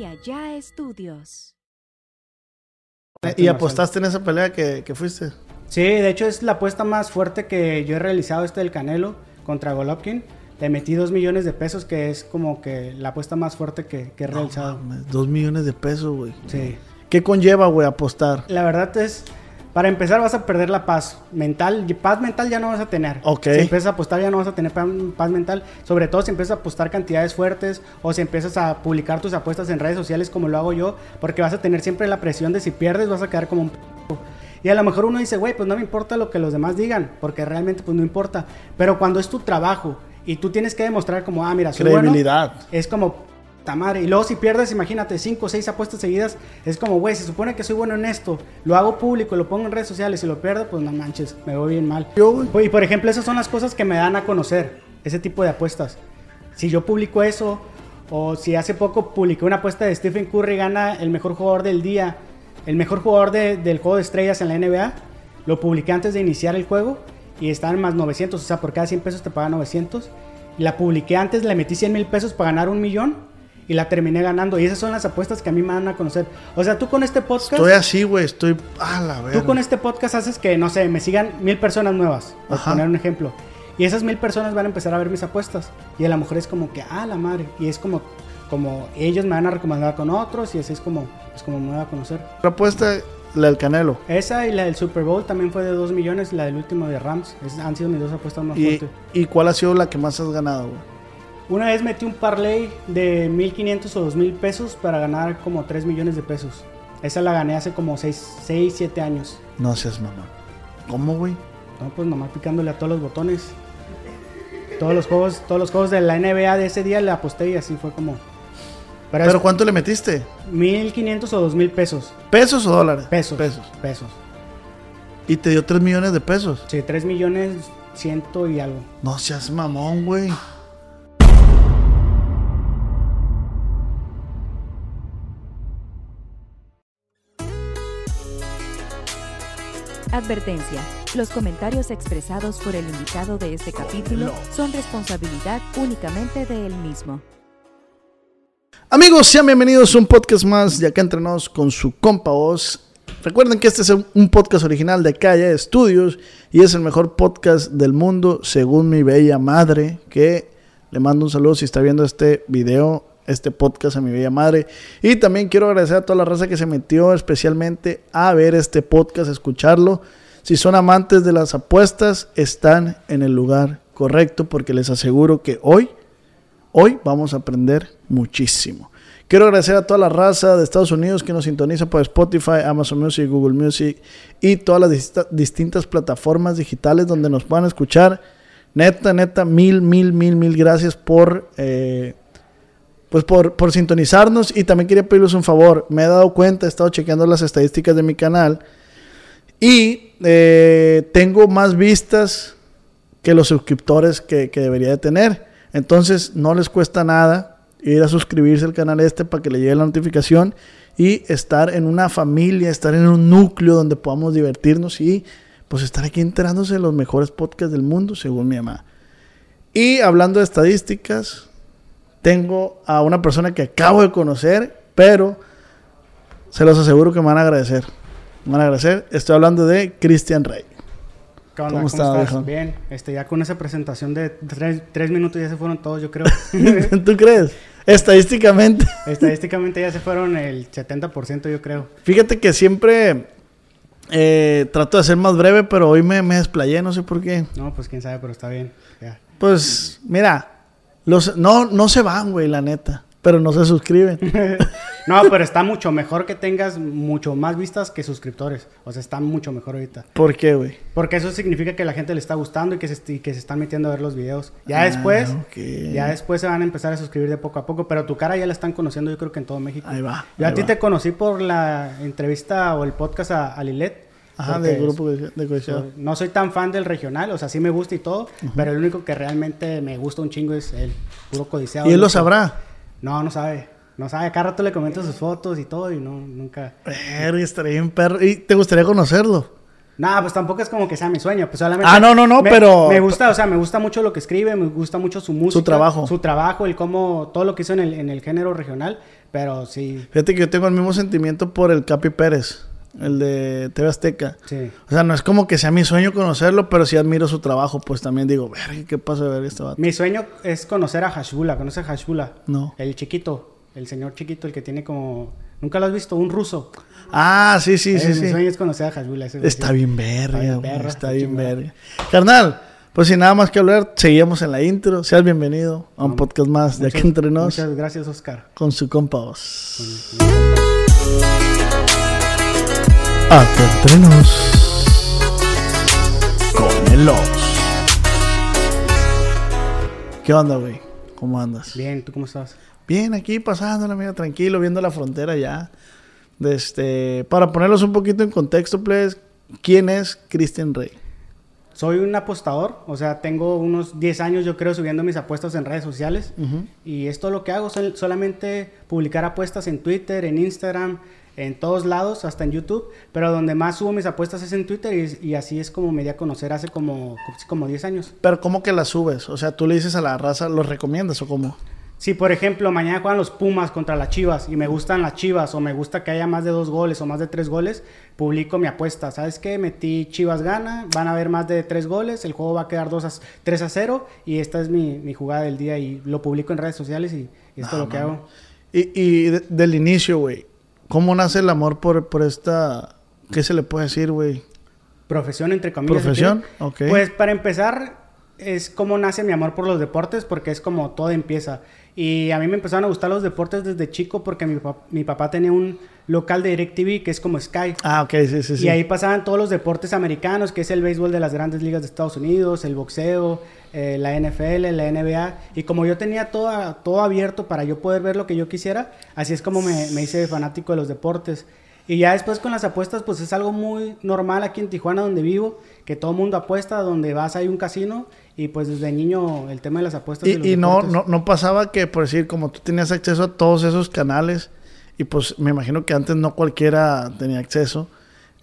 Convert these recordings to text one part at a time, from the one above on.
Vía Ya Estudios. ¿Y apostaste en esa pelea que, que fuiste? Sí, de hecho es la apuesta más fuerte que yo he realizado este del Canelo contra Golovkin. Le metí dos millones de pesos, que es como que la apuesta más fuerte que, que he realizado. Mames, dos millones de pesos, güey. Sí. ¿Qué conlleva, güey, apostar? La verdad es, para empezar vas a perder la paz mental. Paz mental ya no vas a tener. Ok. Si empiezas a apostar ya no vas a tener pa- paz mental. Sobre todo si empiezas a apostar cantidades fuertes o si empiezas a publicar tus apuestas en redes sociales como lo hago yo. Porque vas a tener siempre la presión de si pierdes vas a quedar como un... p***. Y a lo mejor uno dice, güey, pues no me importa lo que los demás digan. Porque realmente pues no importa. Pero cuando es tu trabajo y tú tienes que demostrar como, ah, mira, soy bueno, Credibilidad. es como, madre. Y luego si pierdes, imagínate, cinco o seis apuestas seguidas, es como, güey, se supone que soy bueno en esto, lo hago público, lo pongo en redes sociales y lo pierdo, pues no manches, me voy bien mal. Yo. Y por ejemplo, esas son las cosas que me dan a conocer, ese tipo de apuestas. Si yo publico eso, o si hace poco publiqué una apuesta de Stephen Curry gana el mejor jugador del día, el mejor jugador de- del juego de estrellas en la NBA, lo publiqué antes de iniciar el juego y estaban más 900, o sea, por cada 100 pesos te pagan 900. Y la publiqué antes, le metí 100 mil pesos para ganar un millón y la terminé ganando. Y esas son las apuestas que a mí me dan a conocer. O sea, tú con este podcast... Estoy así, güey. Estoy. A la verga. Tú con este podcast haces que, no sé, me sigan mil personas nuevas, por Ajá. poner un ejemplo. Y esas mil personas van a empezar a ver mis apuestas. Y a lo mejor es como que, ah, la madre. Y es como, como ellos me van a recomendar con otros y así es como, es como me voy a conocer. Otra apuesta, la del Canelo. Esa y la del Super Bowl también fue de 2 millones, la del último de Rams. Es- han sido mis dos apuestas más ¿Y, fuertes. ¿Y cuál ha sido la que más has ganado, güey? Una vez metí un parlay de 1500 o 2000 pesos para ganar como 3 millones de pesos. Esa la gané hace como 6, 6 7 años. No seas mamá. ¿Cómo, güey? No, pues nomás picándole a todos los botones. Todos los juegos, todos los juegos de la NBA de ese día le aposté y así fue como. Pero, ¿Pero cuánto le metiste? 1500 o 2000 pesos. ¿Pesos o dólares? Pesos. Pesos. Pesos. Y te dio 3 millones de pesos. Sí, 3 millones ciento y algo. No seas mamón, güey. Advertencia. Los comentarios expresados por el invitado de este capítulo son responsabilidad únicamente de él mismo. Amigos, sean bienvenidos a un podcast más de acá entrenados con su compa voz. Recuerden que este es un podcast original de Calle Estudios y es el mejor podcast del mundo según mi bella madre, que le mando un saludo si está viendo este video, este podcast a mi bella madre. Y también quiero agradecer a toda la raza que se metió especialmente a ver este podcast, escucharlo. Si son amantes de las apuestas, están en el lugar correcto porque les aseguro que hoy Hoy vamos a aprender muchísimo. Quiero agradecer a toda la raza de Estados Unidos que nos sintoniza por Spotify, Amazon Music, Google Music y todas las distintas plataformas digitales donde nos puedan escuchar. Neta, neta, mil, mil, mil, mil gracias por, eh, pues por, por sintonizarnos. Y también quería pedirles un favor. Me he dado cuenta, he estado chequeando las estadísticas de mi canal y eh, tengo más vistas que los suscriptores que, que debería de tener. Entonces no les cuesta nada ir a suscribirse al canal este para que le llegue la notificación y estar en una familia, estar en un núcleo donde podamos divertirnos y pues estar aquí enterándose de los mejores podcasts del mundo, según mi mamá. Y hablando de estadísticas, tengo a una persona que acabo de conocer, pero se los aseguro que me van a agradecer. Me van a agradecer. Estoy hablando de Cristian Rey. ¿Cómo ¿Cómo, estás, estás? Bien. Este, ya con esa presentación de 3 minutos ya se fueron todos, yo creo. ¿Tú crees? Estadísticamente. Estadísticamente ya se fueron el 70%, yo creo. Fíjate que siempre eh, trato de ser más breve, pero hoy me, me desplayé, no sé por qué. No, pues quién sabe, pero está bien. Ya. Pues, mira, los, no, no se van, güey, la neta, pero no se suscriben. No, pero está mucho mejor que tengas mucho más vistas que suscriptores. O sea, está mucho mejor ahorita. ¿Por qué, güey? Porque eso significa que la gente le está gustando y que se, y que se están metiendo a ver los videos. Ya Ah, después, ya después se van a empezar a suscribir de poco a poco. Pero tu cara ya la están conociendo, yo creo que en todo México. Ahí va. Yo a ti te conocí por la entrevista o el podcast a, a Lilet. Ajá, del grupo de, cohesión. no soy tan fan del regional, o sea, sí me gusta y todo, pero el único que realmente me gusta un chingo es el puro codiciado. Y él lo sabrá. No, no sabe. No sabe. Cada rato le comento sus fotos y todo y no, nunca. Verga, estaría bien perro. ¿Y te gustaría conocerlo? No, pues tampoco es como que sea mi sueño, pues solamente... Ah, no, no, no, me- pero- Me gusta, o sea, me gusta mucho lo que escribe, me gusta mucho su música. trabajo. Su trabajo, el cómo, todo lo que hizo en el, en el género regional, pero sí, Fíjate que yo tengo el mismo sentimiento por el Capi Pérez, el de TV Azteca. sí. O sea, no es como que sea mi sueño conocerlo, pero sí admiro su trabajo, pues también digo, verga, ¿qué pasa de ver este vato? Mi sueño es conocer a Hashbula, ¿conoces a Hashbula? No. El chiquito, el señor chiquito, el que tiene como... ¿Nunca lo has visto? Un ruso. Ah, sí, sí, sí, Mi sí. sueño es conocer a Hashbula. ese Está bien verga, Está bien está verga. Carnal, pues sin nada más que hablar, seguimos en la intro. Seas bienvenido a un No, podcast más de Muchas- aquí entre nos Muchas gracias, Oscar. con su compa entre nos con el. ¿Qué onda, güey? ¿Cómo andas? Bien, ¿tú cómo estás? Bien, aquí pasándola, mira, tranquilo, viendo la frontera ya. Este, para ponerlos un poquito en contexto, please, ¿quién es Christian Rey? Soy un apostador, o sea, tengo unos 10 años yo creo subiendo mis apuestas en redes sociales y esto lo que hago, sol- solamente publicar apuestas en Twitter, en Instagram, en todos lados, hasta en YouTube, pero donde más subo mis apuestas es en Twitter y, y así es como me di a conocer hace como, como 10 años. Pero ¿cómo que la subes? O sea, tú le dices a la raza, ¿los recomiendas o cómo? Si por ejemplo mañana juegan los Pumas contra las Chivas y me gustan las Chivas o me gusta que haya más de dos goles o más de tres goles, publico mi apuesta. ¿Sabes qué? Metí Chivas gana, van a haber más de tres goles, el juego va a quedar 2 a, 3 a 0 y esta es mi, mi jugada del día y lo publico en redes sociales y, y esto es lo que hago. Y, y de- del inicio, güey, ¿cómo nace el amor por, por esta... ¿Qué se le puede decir, güey? Profesión entre comillas. Profesión, ok. Pues para empezar es como nace mi amor por los deportes porque es como todo empieza. Y a mí me empezaron a gustar los deportes desde chico porque mi, pap- mi papá tenía un local de DirecTV que es como Sky. Ah, ok, sí, sí, sí. Y ahí pasaban todos los deportes americanos, que es el béisbol de las grandes ligas de Estados Unidos, el boxeo, eh, la NFL, la NBA. Y como yo tenía todo, todo abierto para yo poder ver lo que yo quisiera, así es como me, me hice fanático de los deportes. Y ya después con las apuestas, pues es algo muy normal aquí en Tijuana, donde vivo, que todo mundo apuesta, donde vas hay un casino. Y pues desde niño el tema de las apuestas. y los Y, no, no, no pasaba que, por decir, como tú tenías acceso a todos esos canales, y pues me imagino que antes no cualquiera tenía acceso,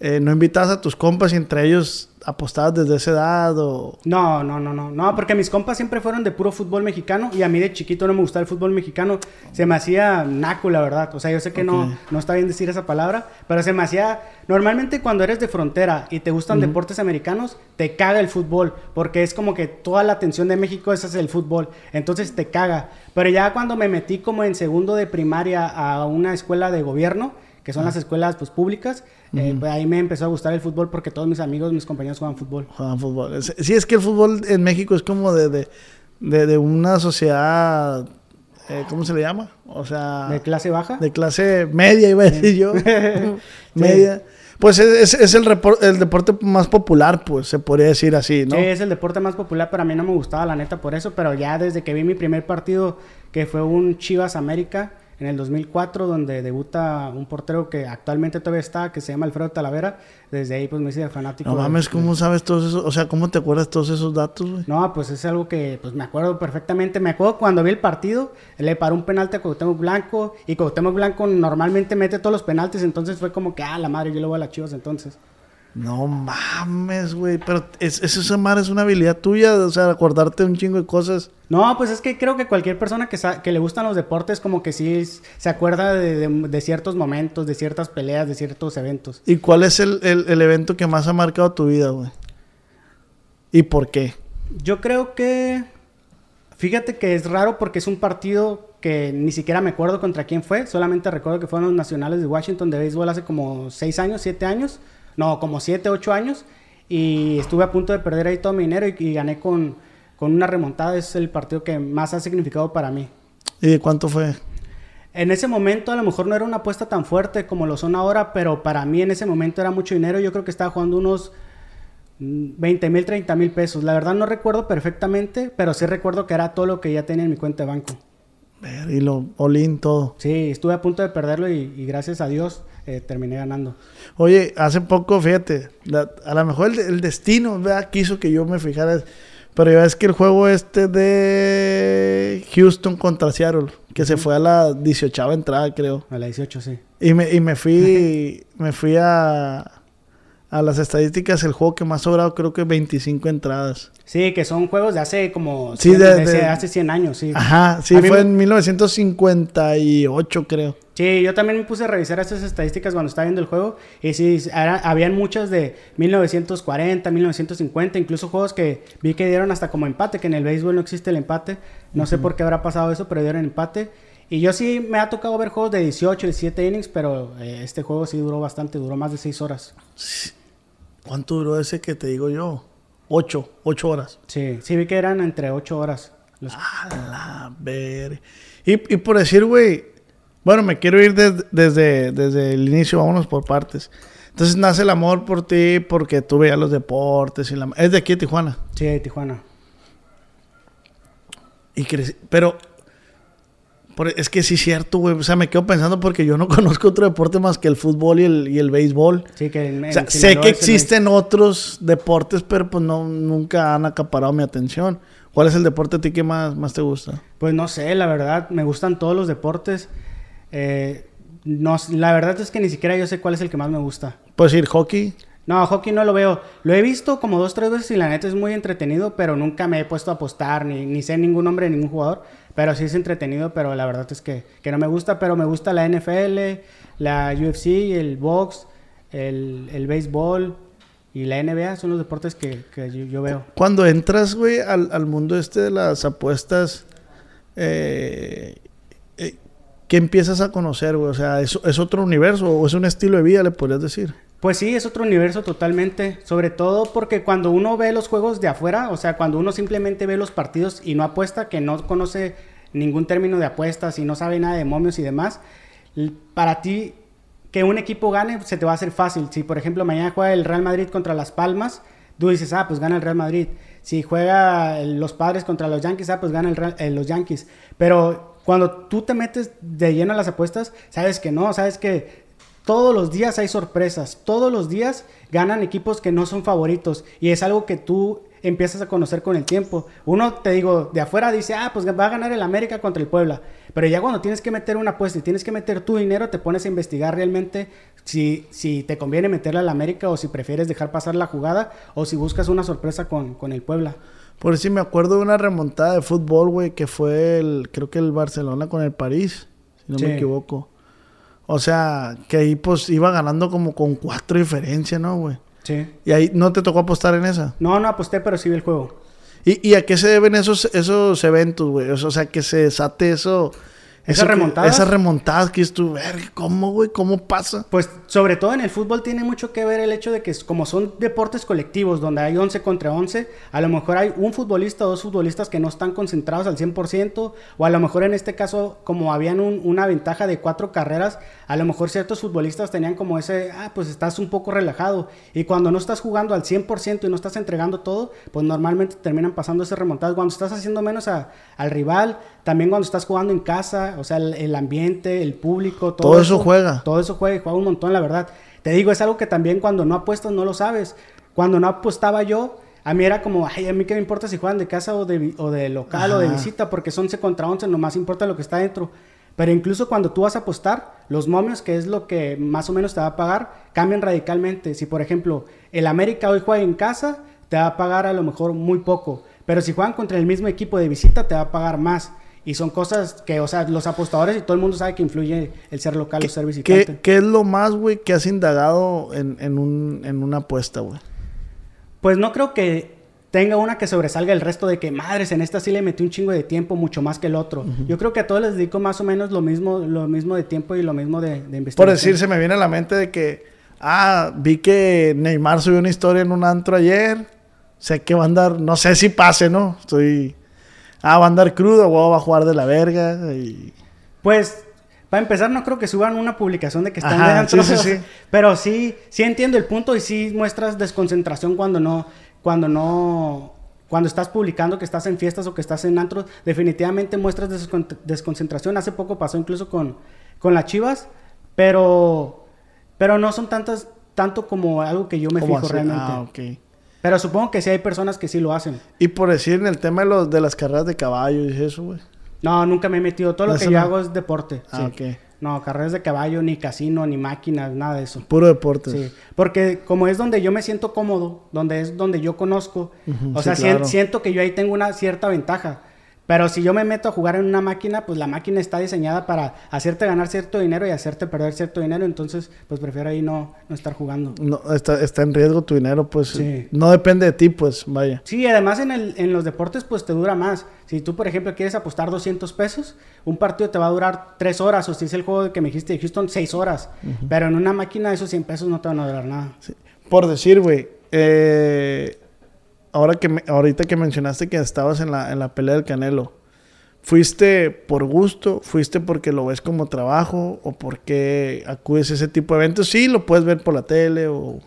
eh, ¿no invitabas a tus compas y entre ellos apostabas desde esa edad o...? No, no, no, no, no, porque mis compas siempre fueron de puro fútbol mexicano y a mí de chiquito no me gustaba el fútbol mexicano, se me hacía naco, la verdad, o sea, yo sé que no, no está bien decir esa palabra, pero se me hacía, normalmente cuando eres de frontera y te gustan deportes americanos, te caga el fútbol, porque es como que toda la atención de México es hacia el fútbol, entonces te caga, pero ya cuando me metí como en segundo de primaria a una escuela de gobierno, que son las escuelas pues públicas, eh, pues, ahí me empezó a gustar el fútbol porque todos mis amigos, mis compañeros juegan fútbol. jugaban fútbol. Sí, es que el fútbol en México es como de, de, de, de una sociedad, eh, ¿cómo se le llama? O sea, ¿De clase baja? de clase media, iba a decir yo. media. Pues es, es, es el, el deporte más popular, pues se podría decir así, ¿no? Sí, es el deporte más popular, pero a mí no me gustaba la neta por eso, pero ya desde que vi mi primer partido, que fue un Chivas América en el 2004, donde debuta un portero que actualmente todavía está, que se llama Alfredo Talavera, desde ahí pues me hice fanático. No de- mames, ¿cómo sabes todos esos? O sea, ¿cómo te acuerdas todos esos datos, güey? No, pues es algo que pues me acuerdo perfectamente. Me acuerdo cuando vi el partido, le paró un penalti a Cuauhtémoc Blanco y Cuauhtémoc Blanco normalmente mete todos los penaltis, entonces fue como que, ah, la madre, yo le voy a las Chivas entonces. No mames, güey. Pero es, eso, esa madre es una habilidad tuya, o sea, acordarte un chingo de cosas. No, pues es que creo que cualquier persona que, sa- que le gustan los deportes como que sí se acuerda de, de- de ciertos momentos, de ciertas peleas, de ciertos eventos. ¿Y cuál es el, el- el evento que más ha marcado tu vida, güey? ¿Y por qué? Yo creo que... Fíjate que es raro porque es un partido que ni siquiera me acuerdo contra quién fue. Solamente recuerdo que fueron los nacionales de Washington de béisbol hace como 6 años, 7 años. No, como 7, 8 años. Y estuve a punto de perder ahí todo mi dinero y, y gané con, con una remontada. Es el partido que más ha significado para mí. ¿Y de cuánto fue? En ese momento a lo mejor no era una apuesta tan fuerte como lo son ahora, pero para mí en ese momento era mucho dinero. Yo creo que estaba jugando unos mm, 20 mil, 30 mil pesos. La verdad no recuerdo perfectamente, pero sí recuerdo que era todo lo que ya tenía en mi cuenta de banco. Y lo olín todo. Sí, estuve a punto de perderlo y, y gracias a Dios eh, terminé ganando. Oye, hace poco, fíjate, la- a lo mejor el, el destino ¿verdad? quiso que yo me fijara. Pero ya ves que el juego este de Houston contra Seattle, que se fue a la 18 entrada, creo. A la 18, sí. Y me, y me fui, me fui a, a las estadísticas, el juego que más ha sobrado creo que 25 entradas. Sí, que son juegos de hace como... Sí, de- hace 100 años, sí. Ajá, sí, A fue en 1958 creo. Sí, yo también me puse a revisar esas estadísticas cuando estaba viendo el juego. Y sí, era- habían muchas de 1940, 1950, incluso juegos que vi que dieron hasta como empate, que en el béisbol no existe el empate. No sé por qué habrá pasado eso, pero dieron empate. Y yo sí me ha tocado ver juegos de 18, 17 innings, pero eh, este juego sí duró bastante, duró más de 6 horas. ¿Cuánto duró ese que te digo yo? Ocho, ocho horas. Sí, sí vi que eran entre 8 horas. Los- A la ver. Y, y por decir, güey, bueno, me quiero ir des- desde, desde el inicio, vámonos por partes. Entonces nace el amor por ti porque tú veías los deportes. Y la, es de aquí de Tijuana. Sí, de Tijuana. Y creci- pero por- es que sí es cierto, güey. O sea, me quedo pensando porque yo no conozco otro deporte más que el fútbol y el, y el béisbol. Sí, que en- O sea, en sé que el- existen otros deportes, pero pues no, nunca han acaparado mi atención. ¿Cuál es el deporte a ti que más, más te gusta? Pues no sé, la verdad, me gustan todos los deportes. Eh, no, la verdad es que ni siquiera yo sé cuál es el que más me gusta. Puedes decir hockey. No, hockey no lo veo. Lo he visto como dos, tres veces y la neta es muy entretenido, pero nunca me he puesto a apostar, ni, ni sé ningún nombre de ningún jugador. Pero sí es entretenido, pero la verdad es que, que no me gusta. Pero me gusta la NFL, la UFC, el box, el, el béisbol y la NBA. Son los deportes que, que yo, yo veo. Cuando entras, güey, al, al mundo este de las apuestas, eh, eh, ¿qué empiezas a conocer, güey? O sea, ¿es, ¿es otro universo o es un estilo de vida, le podrías decir? Pues sí, es otro universo totalmente. Sobre todo porque cuando uno ve los juegos de afuera, o sea, cuando uno simplemente ve los partidos y no apuesta, que no conoce ningún término de apuestas y no sabe nada de momios y demás, para ti que un equipo gane se te va a hacer fácil. Si por ejemplo mañana juega el Real Madrid contra Las Palmas, tú dices, ah, pues gana el Real Madrid. Si juega los Padres contra los Yankees, ah, pues gana el Real- eh, los Yankees. Pero cuando tú te metes de lleno a las apuestas, sabes que no, sabes que todos los días hay sorpresas, todos los días ganan equipos que no son favoritos y es algo que tú empiezas a conocer con el tiempo. Uno, te digo, de afuera dice, ah, pues va a ganar el América contra el Puebla, pero ya cuando tienes que meter una apuesta y tienes que meter tu dinero, te pones a investigar realmente si, si te conviene meterle al América o si prefieres dejar pasar la jugada o si buscas una sorpresa con, con el Puebla. Por si me acuerdo de una remontada de fútbol, güey, que fue el, creo que el Barcelona con el París, si no Sí. me equivoco. O sea, que ahí pues iba ganando como con cuatro diferencias, ¿no, güey? Sí. Y ahí no te tocó apostar en esa. No, no aposté, pero sí vi el juego. ¿Y, y a qué se deben esos, esos eventos, güey? O sea, que se desate eso. ¿Esas eso que- remontadas? esas remontadas que es tu, verga, ¿cómo, güey? ¿Cómo pasa? Pues sobre todo en el fútbol tiene mucho que ver el hecho de que como son deportes colectivos donde hay 11 contra 11, a lo mejor hay un futbolista o dos futbolistas que no están concentrados al 100% o a lo mejor en este caso como habían un- una ventaja de cuatro carreras, a lo mejor ciertos futbolistas tenían como ese, ah, pues estás un poco relajado y cuando no estás jugando al 100% y no estás entregando todo, pues normalmente terminan pasando ese remontadas. Cuando estás haciendo menos a- al rival, también cuando estás jugando en casa, o sea, el, el ambiente, el público, todo, Todo eso juega. todo eso juega y juega un montón, la verdad. Te digo, es algo que también cuando no apuestas no lo sabes. Cuando no apostaba yo, a mí era como, ay, a mí qué me importa si juegan de casa o de, o de local o de Ajá. visita, porque son 11 contra 11, nomás importa lo que está dentro. Pero incluso cuando tú vas a apostar, los momios, que es lo que más o menos te va a pagar, cambian radicalmente. Si, por ejemplo, el América hoy juega en casa, te va a pagar a lo mejor muy poco. Pero si juegan contra el mismo equipo de visita, te va a pagar más. Y son cosas que, o sea, los apostadores y todo el mundo sabe que influye el ser local o ser visitante. ¿Qué, qué es lo más, güey, que has indagado en, en, un, en una apuesta, güey? Pues no creo que tenga una que sobresalga el resto de que madres en esta sí le metí un chingo de tiempo mucho más que el otro. Yo creo que a todos les dedico más o menos lo mismo, lo mismo de tiempo y lo mismo de, de investigación. Por decir, se me viene a la mente de que, ah, vi que Neymar subió una historia en un antro ayer. Sé que va a andar, no sé si pase, ¿no? Estoy, ah, va a andar crudo, o va a jugar de la verga. Y... Pues, para empezar, no creo que suban una publicación de que están Ajá, de antro, sí, sí, sí. Pero sí, sí entiendo el punto y sí muestras desconcentración cuando no, cuando no, cuando estás publicando que estás en fiestas o que estás en antros, definitivamente muestras descon- desconcentración. Hace poco pasó incluso con, con las Chivas, pero, pero no son tantas, tanto como algo que yo me ¿Cómo fijo así? realmente. Ah. Pero supongo que sí hay personas que sí lo hacen. Y por decir en el tema de, los, de las carreras de caballos y eso, güey. No, nunca me he metido. Todo lo que yo hago es deporte. Ah, sí. ok. No, carreras de caballo, ni casino, ni máquinas, nada de eso. Puro deporte. Sí, porque como es donde yo me siento cómodo, donde es donde yo conozco, Ujú, o sí, sea, siento que yo ahí tengo una cierta ventaja. Pero si yo me meto a jugar en una máquina, pues la máquina está diseñada para hacerte ganar cierto dinero y hacerte perder cierto dinero, entonces pues prefiero ahí no, no estar jugando. No, está, está en riesgo tu dinero, pues. Sí. No depende de ti, pues, vaya. Sí, además en, el, en los deportes pues te dura más. Si tú, por ejemplo, quieres apostar 200 pesos, un partido te va a durar 3 horas, o si es el juego que me dijiste de Houston, 6 horas. Pero en una máquina esos 100 pesos no te van a durar nada. Sí. Por decir, güey, eh, ahora que me- ahorita que mencionaste que estabas en la, en la pelea del Canelo, ¿fuiste por gusto? ¿Fuiste porque lo ves como trabajo? ¿O porque acudes a ese tipo de eventos? Sí, lo puedes ver por la tele o...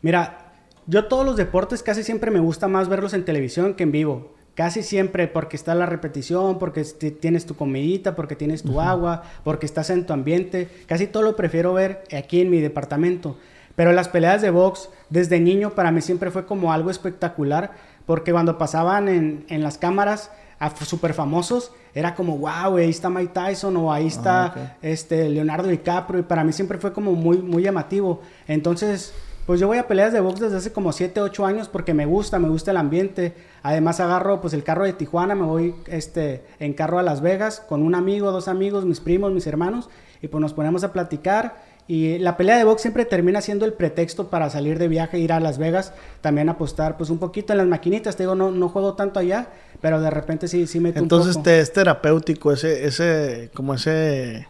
Mira, yo todos los deportes casi siempre me gusta más verlos en televisión que en vivo. Casi siempre porque está la repetición, porque ti- tienes tu comidita, porque tienes tu agua, porque estás en tu ambiente. Casi todo lo prefiero ver aquí en mi departamento. Pero las peleas de box desde niño para mí siempre fue como algo espectacular, porque cuando pasaban en, en las cámaras a super famosos, era como, wow, ahí está Mike Tyson o ahí está Ah, este, Leonardo DiCaprio, y para mí siempre fue como muy, muy llamativo. Entonces, pues yo voy a peleas de box desde hace como 7, 8 años porque me gusta, me gusta el ambiente. Además agarro pues el carro de Tijuana, me voy este, en carro a Las Vegas con un amigo, dos amigos, mis primos, mis hermanos, y pues nos ponemos a platicar. Y la pelea de box siempre termina siendo el pretexto para salir de viaje, ir a Las Vegas, también apostar pues un poquito en las maquinitas. Te digo, no, no juego tanto allá, pero de repente sí, sí meto Entonces un poco. te es terapéutico ese, ese, como ese,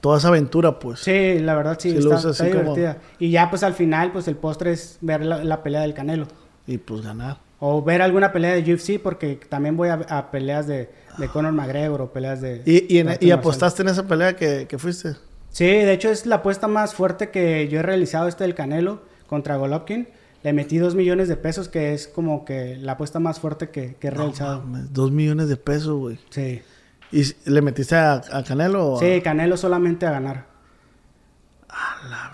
toda esa aventura, pues. Sí, la verdad sí, Sí lo está, usas está así como- divertida. Y ya pues al final pues el postre es ver la, la pelea del Canelo. Y pues ganar. O ver alguna pelea de UFC porque también voy a, a peleas de, de Conor McGregor o peleas de... ¿Y, y, en- apostaste en esa pelea que, que fuiste? Sí, de hecho es la apuesta más fuerte que yo he realizado este del Canelo contra Golovkin. Le metí dos millones de pesos que es como que la apuesta más fuerte que, que he realizado. Mames, dos millones de pesos, güey. Sí. ¿Y le metiste a, a Canelo? o a- Sí, Canelo solamente a ganar.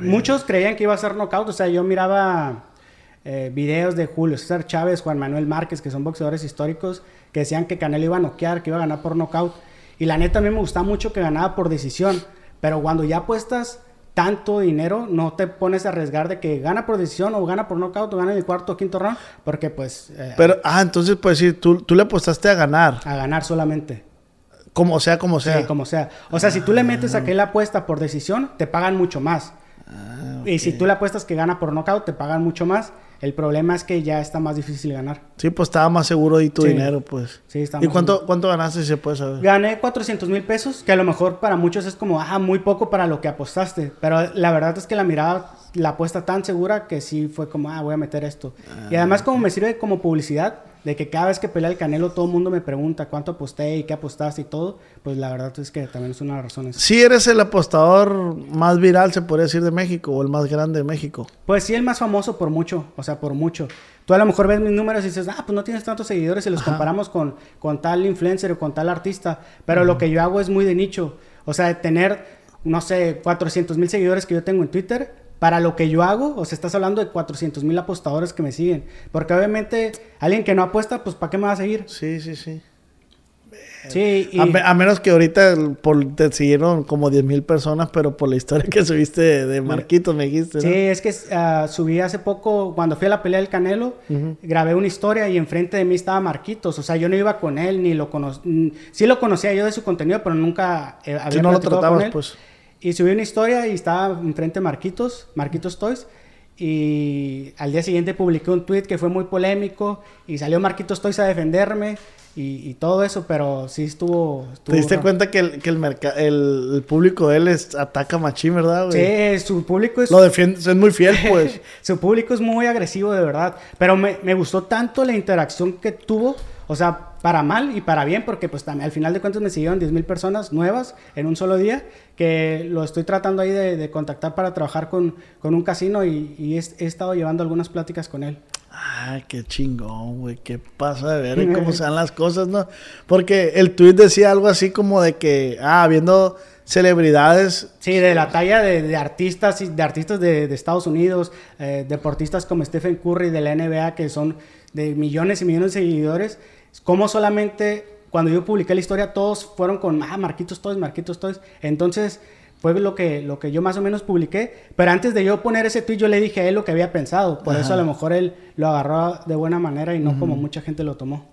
Muchos creían que iba a ser knockout. O sea, yo miraba eh, videos de Julio César Chávez, Juan Manuel Márquez, que son boxeadores históricos, que decían que Canelo iba a noquear, que iba a ganar por knockout. Y la neta a mí me gustaba mucho que ganaba por decisión. Pero cuando ya apuestas tanto dinero, no te pones a arriesgar de que gana por decisión o gana por knockout o gana en el cuarto o quinto round, porque pues eh, Pero, ah, entonces, pues sí, tú, tú le apostaste a ganar. a ganar solamente. Como sea, como sea. Sí, como sea. O sea, si tú le metes a que él apuesta por decisión, te pagan mucho más. Ah, Y si tú le apuestas que gana por knockout, te pagan mucho más. El problema es que ya está más difícil ganar. Sí, pues estaba más seguro de tu Sí. dinero, pues. Sí, está ¿Y más cuánto, seguro. cuánto ganaste, si se puede saber? Gané 400 mil pesos, que a lo mejor para muchos es como, ah, muy poco para lo que apostaste. Pero la verdad es que la mirada, la apuesta tan segura que sí fue como, ah, voy a meter esto. Y además como me sirve como publicidad, de que cada vez que pelea el Canelo todo el mundo me pregunta cuánto aposté y qué apostaste y todo, pues la verdad es que también es una de las razones. Sí eres el apostador más viral, se podría decir, de México, o el más grande de México. Pues sí, el más famoso por mucho, o sea, por mucho. Tú a lo mejor ves mis números y dices, ah, pues no tienes tantos seguidores y los Ajá. comparamos con, con tal influencer o con tal artista, pero lo que yo hago es muy de nicho. O sea, de tener, no sé, 400 mil seguidores que yo tengo en Twitter, para lo que yo hago, o sea, estás hablando de 400 mil apostadores que me siguen. Porque obviamente, alguien que no apuesta, pues ¿para qué me va a seguir? Sí, sí, sí. Sí, y... A, me- a menos que ahorita por, te siguieron como 10 mil personas, pero por la historia que subiste de, de Marquitos, me dijiste, ¿no? Sí, es que ah, subí hace poco, cuando fui a la pelea del Canelo, grabé una historia y enfrente de mí estaba Marquitos. O sea, yo no iba con él, ni lo conocía. Sí lo conocía yo de su contenido, pero nunca eh, había Si no lo platicado con tratabas, él. pues. Y subí una historia y estaba enfrente de Marquitos, Marquitos Toys. Y al día siguiente publiqué un tweet que fue muy polémico y salió Marquitos Toys a defenderme y, y todo eso, pero sí estuvo... estuvo ¿Te diste raro. cuenta que el, que el, el, el público de él es, ataca machín, verdad, güey? Sí, su público es... Lo defiende, es muy fiel, pues. Su público es muy agresivo, de verdad. Pero me, me gustó tanto la interacción que tuvo. O sea, para mal y para bien, porque pues también al final de cuentas me siguieron 10 mil personas nuevas en un solo día, que lo estoy tratando ahí de, de contactar para trabajar con, con un casino y, y he, he estado llevando algunas pláticas con él. Ay, qué chingón, güey. Qué pasa de ver cómo se dan las cosas, ¿no? Porque el tweet decía algo así como de que, ah, viendo celebridades. Sí, de la talla de, de artistas, de artistas de, de Estados Unidos, eh, deportistas como Stephen Curry de la NBA, que son de millones y millones de seguidores, cómo solamente cuando yo publiqué la historia, todos fueron con, ah, Marquitos Toys, Marquitos Toys. Entonces, fue lo que, lo que yo más o menos publiqué. Pero antes de yo poner ese tweet, yo le dije a él lo que había pensado. Por eso a lo mejor él lo agarró de buena manera y no como mucha gente lo tomó.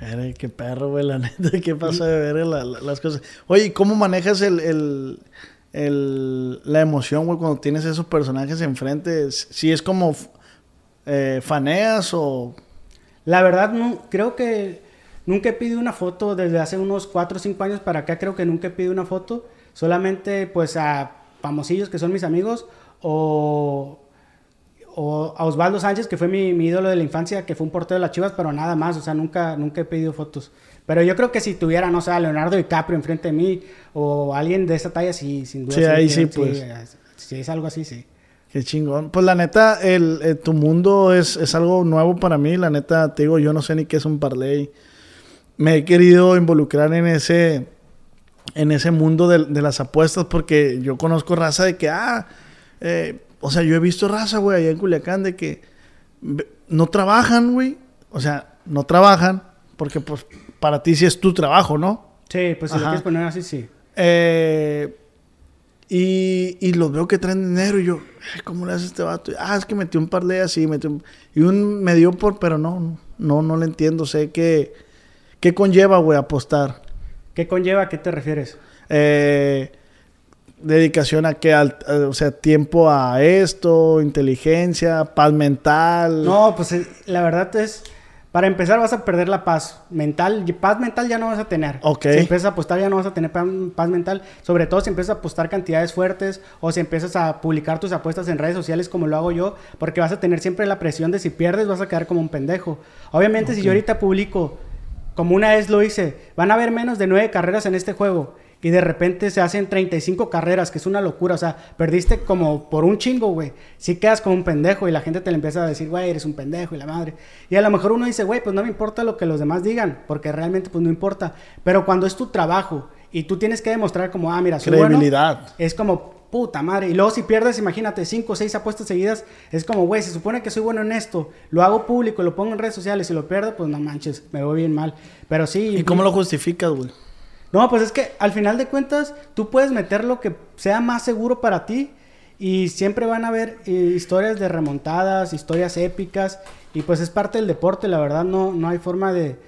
Mira, qué perro, güey, la neta, qué pasa de ver las cosas. Oye, ¿cómo manejas el, la emoción, güey, cuando tienes esos personajes enfrente? Si es como eh, faneas o... La verdad, no, creo que nunca he pedido una foto desde hace unos 4 o 5 años para acá, creo que nunca he pedido una foto. Solamente, pues, a famosillos que son mis amigos o o a Osvaldo Sánchez, que fue mi, ídolo de la infancia, que fue un portero de las Chivas, pero nada más, o sea, nunca, nunca he pedido fotos. Pero yo creo que si tuviera, no sé, a Leonardo DiCaprio enfrente de mí, o alguien de esa talla, sí, sin duda. Sí, ahí sí, pues. Si es algo así, sí. Qué chingón. Pues la neta, el, eh, tu mundo es, es, algo nuevo para mí. La neta, te digo, yo no sé ni qué es un parlay. Me he querido involucrar en ese, en ese mundo de, de las apuestas porque yo conozco raza de que, ah, eh, o sea, yo he visto raza, güey, allá en Culiacán de que no trabajan, güey. O sea, no trabajan porque, pues, para ti sí es tu trabajo, ¿no? Sí, pues si lo quieres poner así, sí. Eh, y, y los veo que traen dinero y yo, ¿cómo le hace este vato? Ah, es que metió un par de así, metió un... Y un me dio por, pero no, no, no le entiendo. Sé que, ¿qué conlleva, güey, apostar? ¿Qué conlleva? ¿A qué te refieres? Eh dedicación a qué, o sea, tiempo a esto, inteligencia, paz mental. No, pues eh, la verdad es, para empezar vas a perder la paz mental, paz mental ya no vas a tener. Ok. Si empiezas a apostar ya no vas a tener paz mental, sobre todo si empiezas a apostar cantidades fuertes o si empiezas a publicar tus apuestas en redes sociales como lo hago yo, porque vas a tener siempre la presión de si pierdes vas a quedar como un pendejo. Obviamente si yo ahorita publico, como una vez lo hice, van a haber menos de nueve carreras en este juego y de repente se hacen 35 carreras, que es una locura. O sea, perdiste como por un chingo, güey. Sí quedas como un pendejo y la gente te le empieza a decir, güey, eres un pendejo y la madre. Y a lo mejor uno dice, güey, pues no me importa lo que los demás digan, porque realmente pues no importa. Pero cuando es tu trabajo y tú tienes que demostrar como, ah, mira, soy Credibilidad. es como, puta madre. Y luego si pierdes, imagínate, cinco o seis apuestas seguidas, es como, güey, se supone que soy bueno en esto, lo hago público, lo pongo en redes sociales y lo pierdo, pues no manches, me voy bien mal. Pero sí. ¿Y cómo lo justificas, güey? No, pues es que al final de cuentas tú puedes meter lo que sea más seguro para ti y siempre van a haber eh, historias de remontadas, historias épicas y pues es parte del deporte, la verdad no, no hay forma de,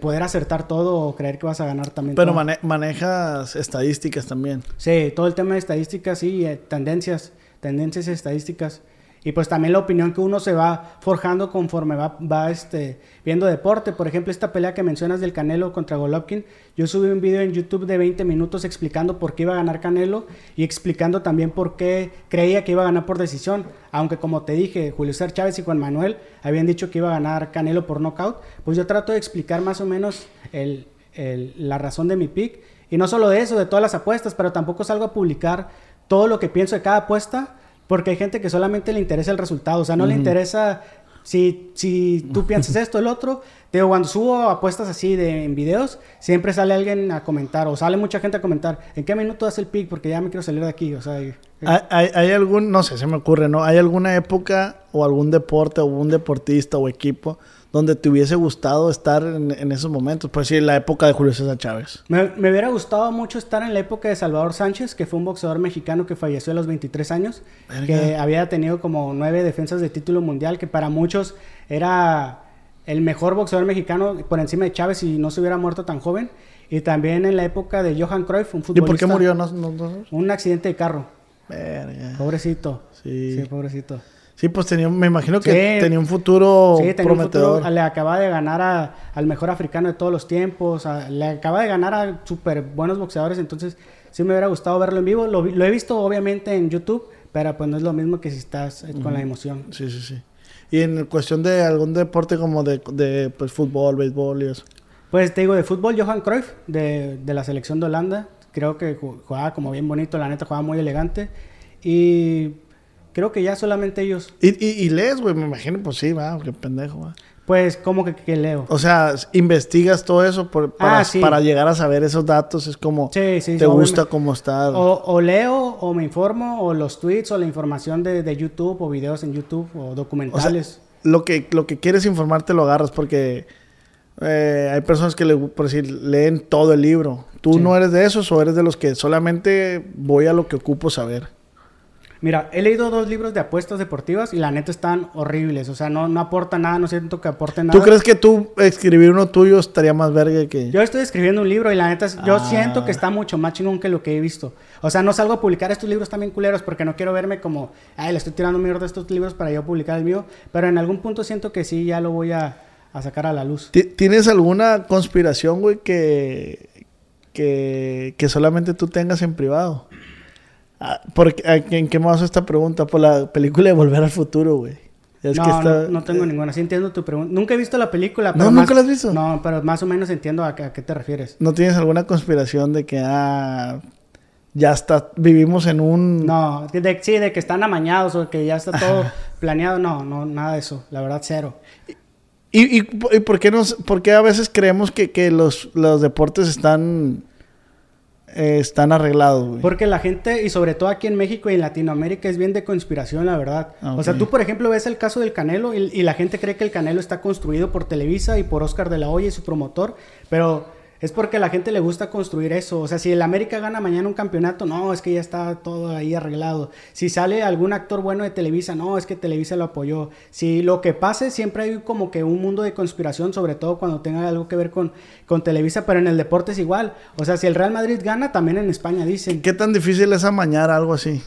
poder acertar todo o creer que vas a ganar también. Pero manejas estadísticas también. Sí, todo el tema de estadísticas y eh, tendencias, tendencias estadísticas. Y pues también la opinión que uno se va forjando conforme va, va este, viendo deporte. Por ejemplo, esta pelea que mencionas del Canelo contra Golovkin. Yo subí un video en YouTube de 20 minutos explicando por qué iba a ganar Canelo y explicando también por qué creía que iba a ganar por decisión. Aunque como te dije, Julio César Chávez y Juan Manuel habían dicho que iba a ganar Canelo por knockout. Pues yo trato de explicar más o menos el, el, la razón de mi pick. Y no solo de eso, de todas las apuestas, pero tampoco salgo a publicar todo lo que pienso de cada apuesta porque hay gente que solamente le interesa el resultado, o sea, no le interesa si, si tú piensas esto, el otro. Te digo, cuando subo apuestas así de, en videos, siempre sale alguien a comentar, o sale mucha gente a comentar, ¿en qué minuto hace el pick? Porque ya me quiero salir de aquí, o sea... ¿Hay, ¿Hay, algún, no sé, se me ocurre, ¿no? ¿Hay alguna época o algún deporte o un deportista o equipo donde te hubiese gustado estar en, esos momentos? Pues sí, la época de Julio César Chávez. Me, hubiera gustado mucho estar en la época de Salvador Sánchez, que fue un boxeador mexicano que falleció a los 23 años, que había tenido como nueve defensas de título mundial, que para muchos era el mejor boxeador mexicano por encima de Chávez y no se hubiera muerto tan joven. Y también en la época de Johan Cruyff, un futbolista. ¿Y por qué murió? ¿No, un accidente de carro. Verga. Pobrecito. Sí. Sí, pobrecito. Sí, pues tenía, me imagino que tenía un futuro sí, tenía prometedor. Un futuro, le acaba de ganar al mejor africano de todos los tiempos, le acaba de ganar a súper buenos boxeadores, entonces sí me hubiera gustado verlo en vivo. Lo, he visto obviamente en YouTube, pero pues no es lo mismo que si estás eh, con la emoción. Sí, sí, sí. Y en cuestión de algún deporte como de, de pues, fútbol, béisbol y eso. Pues te digo, de fútbol, Johan Cruyff, de, de la selección de Holanda. Creo que jugaba como bien bonito, la neta jugaba muy elegante. Y Creo que ya solamente ellos. ¿Y, y, lees, güey? Me imagino, pues sí, va, qué pendejo, va. Pues, ¿cómo que, leo? O sea, investigas todo eso por, para, ah, para, llegar a saber esos datos. Es como, sí, sí, ¿te gusta cómo está? O, leo, o me informo, o los tweets, o la información de, de YouTube, o videos en YouTube, o documentales. lo, que, lo que quieres informarte lo agarras porque Eh, hay personas que le, por decir, leen todo el libro. ¿Tú no eres de esos o eres de los que solamente voy a lo que ocupo saber? Mira, he leído dos libros de apuestas deportivas y la neta están horribles. O sea, no, no aporta nada, no siento que aporte nada. ¿Tú crees que tú escribir uno tuyo estaría más verga que...? Yo estoy escribiendo un libro y la neta, yo Ah. siento que está mucho más chingón que lo que he visto. O sea, no salgo a publicar estos libros también culeros porque no quiero verme como, ay, le estoy tirando mierda a estos libros para yo publicar el mío. Pero en algún punto siento que sí, ya lo voy a, a sacar a la luz. Ti- ¿Tienes alguna conspiración, güey, que, que, que solamente tú tengas en privado? Ah, ¿a- ¿En qué me vas esta pregunta? Por la película de Volver al Futuro, güey. Es no, que está- no, no tengo ninguna. Sí entiendo tu pregunta. Nunca he visto la película. No, pero ¿nunca más- la has visto? No, pero más o menos entiendo a, qué- a qué te refieres. ¿No tienes alguna conspiración de que, ah, ya está, vivimos en un... No, de, de- sí, de que están amañados o que ya está todo planeado. No, no, nada de eso. La verdad, cero. ¿Y, y, y por, qué nos, por qué a veces creemos que, que los, los deportes están, eh, están arreglados, güey? Porque la gente, y sobre todo aquí en México y en Latinoamérica, es bien de conspiración, la verdad. Ah, O sea, tú, por ejemplo, ves el caso del Canelo y, y la gente cree que el Canelo está construido por Televisa y por Oscar de la Hoya y su promotor, pero es porque a la gente le gusta construir eso. O sea, si el América gana mañana un campeonato, no, es que ya está todo ahí arreglado. Si sale algún actor bueno de Televisa, no, es que Televisa lo apoyó. Si lo que pase, siempre hay como que un mundo de conspiración, sobre todo cuando tenga algo que ver con, con Televisa, pero en el deporte es igual. O sea, si el Real Madrid gana, también en España dicen. ¿Qué tan difícil es amañar algo así?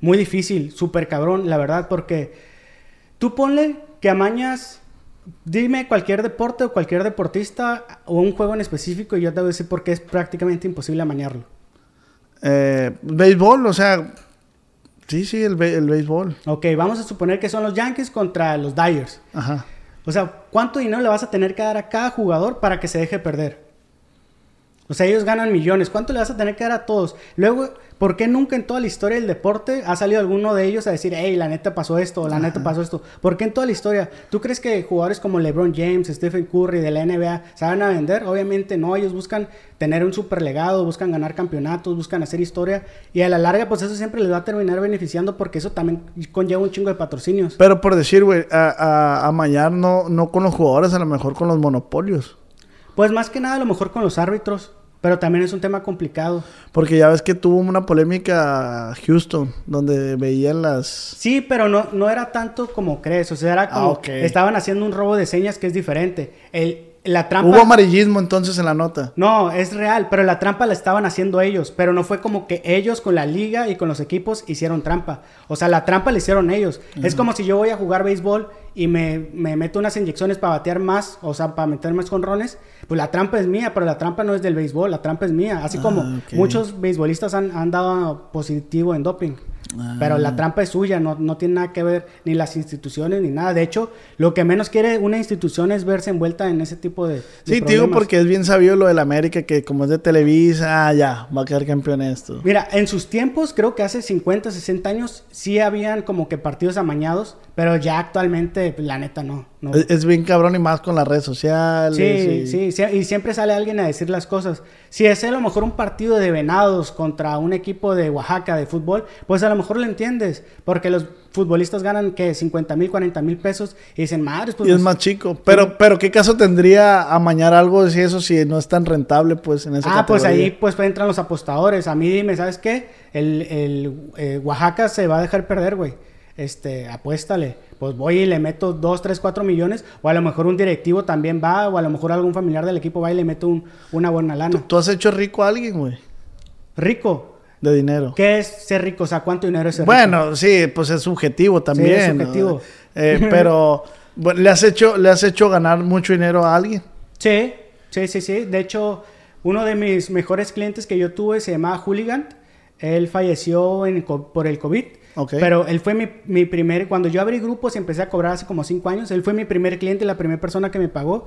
Muy difícil, súper cabrón, la verdad, porque tú ponle que amañas, dime cualquier deporte o cualquier deportista o un juego en específico y yo te voy a decir por qué es prácticamente imposible amañarlo. Eh, béisbol, o sea, sí, sí, el, el béisbol. Ok, vamos a suponer que son los Yankees contra los Dyers. Ajá. O sea, ¿cuánto dinero le vas a tener que dar a cada jugador para que se deje perder? O sea, ellos ganan millones. ¿Cuánto le vas a tener que dar a todos? Luego, ¿por qué nunca en toda la historia del deporte ha salido alguno de ellos a decir, hey, la neta pasó esto, la neta pasó esto? ¿Por qué en toda la historia? ¿Tú crees que jugadores como LeBron James, Stephen Curry de la NBA saben a vender? Obviamente no. Ellos buscan tener un super legado, buscan ganar campeonatos, buscan hacer historia. Y a la larga, pues eso siempre les va a terminar beneficiando porque eso también conlleva un chingo de patrocinios. Pero por decir, güey, a, a- amañar no, no con los jugadores, a lo mejor con los monopolios. Pues más que nada a lo mejor con los árbitros, pero también es un tema complicado. Porque ya ves que tuvo una polémica Houston, donde veían las... Sí, pero no, no era tanto como crees, o sea, era como Ah, ok. estaban haciendo un robo de señas que es diferente. El, la trampa Hubo amarillismo entonces en la nota. No, es real, pero la trampa la estaban haciendo ellos, pero no fue como que ellos con la liga y con los equipos hicieron trampa. O sea, la trampa la hicieron ellos. Es como si yo voy a jugar béisbol y me, me meto unas inyecciones para batear más, o sea, para meter más conrones, pues la trampa es mía, pero la trampa no es del béisbol, la trampa es mía. Así Ah, como muchos beisbolistas han, han dado positivo en doping. Ah. Pero la trampa es suya, no, no tiene nada que ver ni las instituciones ni nada. De hecho, lo que menos quiere una institución es verse envuelta en ese tipo de... de Sí, digo porque es bien sabido lo del América, que como es de Televisa, ah, ya, va a quedar campeón esto. Mira, en sus tiempos, creo que hace 50, 60 años, sí habían como que partidos amañados, pero ya actualmente, pues, la neta, no. no. Es, es bien cabrón y más con las redes sociales. Sí, y- sí, sí, y siempre sale alguien a decir las cosas. Si es a lo mejor un partido de venados contra un equipo de Oaxaca de fútbol, pues a lo mejor lo entiendes, porque los futbolistas ganan que 50 mil, 40 mil pesos y dicen, madres, pues Y es más chico. Pero, pero ¿qué caso tendría amañar algo si eso si no es tan rentable, pues, en esa Ah, pues ahí pues entran los apostadores. A mí dime, ¿sabes qué? El, el, eh, Oaxaca se va a dejar perder, güey. Este, apuéstale. Pues voy y le meto 2, 3, 4 millones. O a lo mejor un directivo también va. O a lo mejor algún familiar del equipo va y le meto un- una buena lana. Tú has hecho rico a alguien, güey, Rico. de dinero. ¿Qué es ser rico? O sea, ¿cuánto dinero es ser rico? Bueno, sí, pues es subjetivo también. es ¿no? subjetivo. Eh, pero, bueno, ¿le has, hecho, ¿le has hecho ganar mucho dinero a alguien? Sí, sí, sí, sí. De hecho, uno de mis mejores clientes que yo tuve se llamaba Hooligan. Él falleció en por el COVID. Ok. Pero él fue mi, mi primer... Cuando yo abrí grupos y empecé a cobrar hace como cinco años, él fue mi primer cliente, la primera persona que me pagó.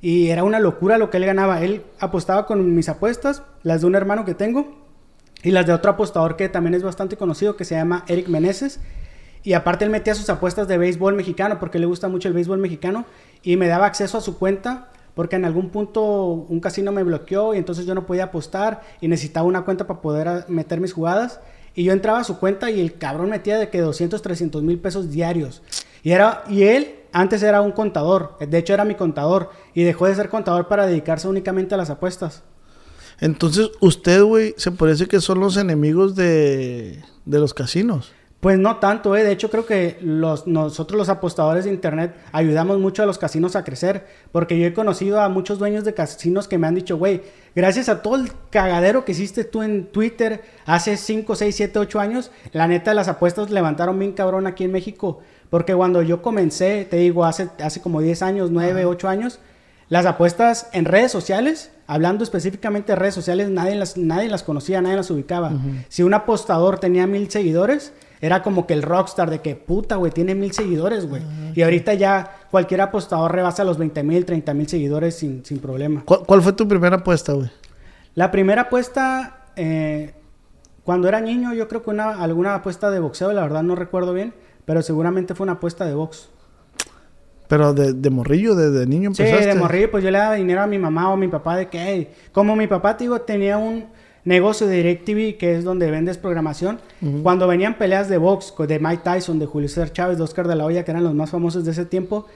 Y era una locura lo que él ganaba. Él apostaba con mis apuestas, las de un hermano que tengo, y las de otro apostador que también es bastante conocido, que se llama Eric Meneses. Y aparte él metía sus apuestas de béisbol mexicano, porque le gusta mucho el béisbol mexicano, y me daba acceso a su cuenta, porque en algún punto un casino me bloqueó y entonces yo no podía apostar y necesitaba una cuenta para poder meter mis jugadas. Y yo entraba a su cuenta y el cabrón metía de que 200, 300 mil pesos diarios. Y, era, y él antes era un contador, de hecho era mi contador, y dejó de ser contador para dedicarse únicamente a las apuestas. Entonces, usted, güey, se parece que son los enemigos de, de los casinos. Pues no tanto, ¿eh? de hecho creo que los, nosotros los apostadores de internet ayudamos mucho a los casinos a crecer, porque yo he conocido a muchos dueños de casinos que me han dicho, güey, gracias a todo el cagadero que hiciste tú en Twitter hace 5, 6, 7, 8 años, la neta las apuestas levantaron bien cabrón aquí en México, porque cuando yo comencé, te digo, hace, hace como 10 años, 9, 8 años, las apuestas en redes sociales, hablando específicamente de redes sociales, nadie las, nadie las conocía, nadie las ubicaba. Si un apostador tenía mil seguidores, era como que el rockstar de que puta, güey, tiene mil seguidores, güey. Ah, y ahorita ya cualquier apostador rebasa los 20 mil, 30 mil seguidores sin, sin problema. ¿Cuál, fue tu primera apuesta, güey? La primera apuesta, eh, cuando era niño, yo creo que una, alguna apuesta de boxeo, la verdad no recuerdo bien, pero seguramente fue una apuesta de box. Pero de, de morrillo, de, de, niño empezaste. Sí, de morrillo, pues yo le daba dinero a mi mamá o a mi papá de que, como mi papá, te digo, tenía un negocio de DirecTV, que es donde vendes programación. Cuando venían peleas de box de Mike Tyson, de Julio César Chávez, de Oscar de la Hoya, que eran los más famosos de ese tiempo,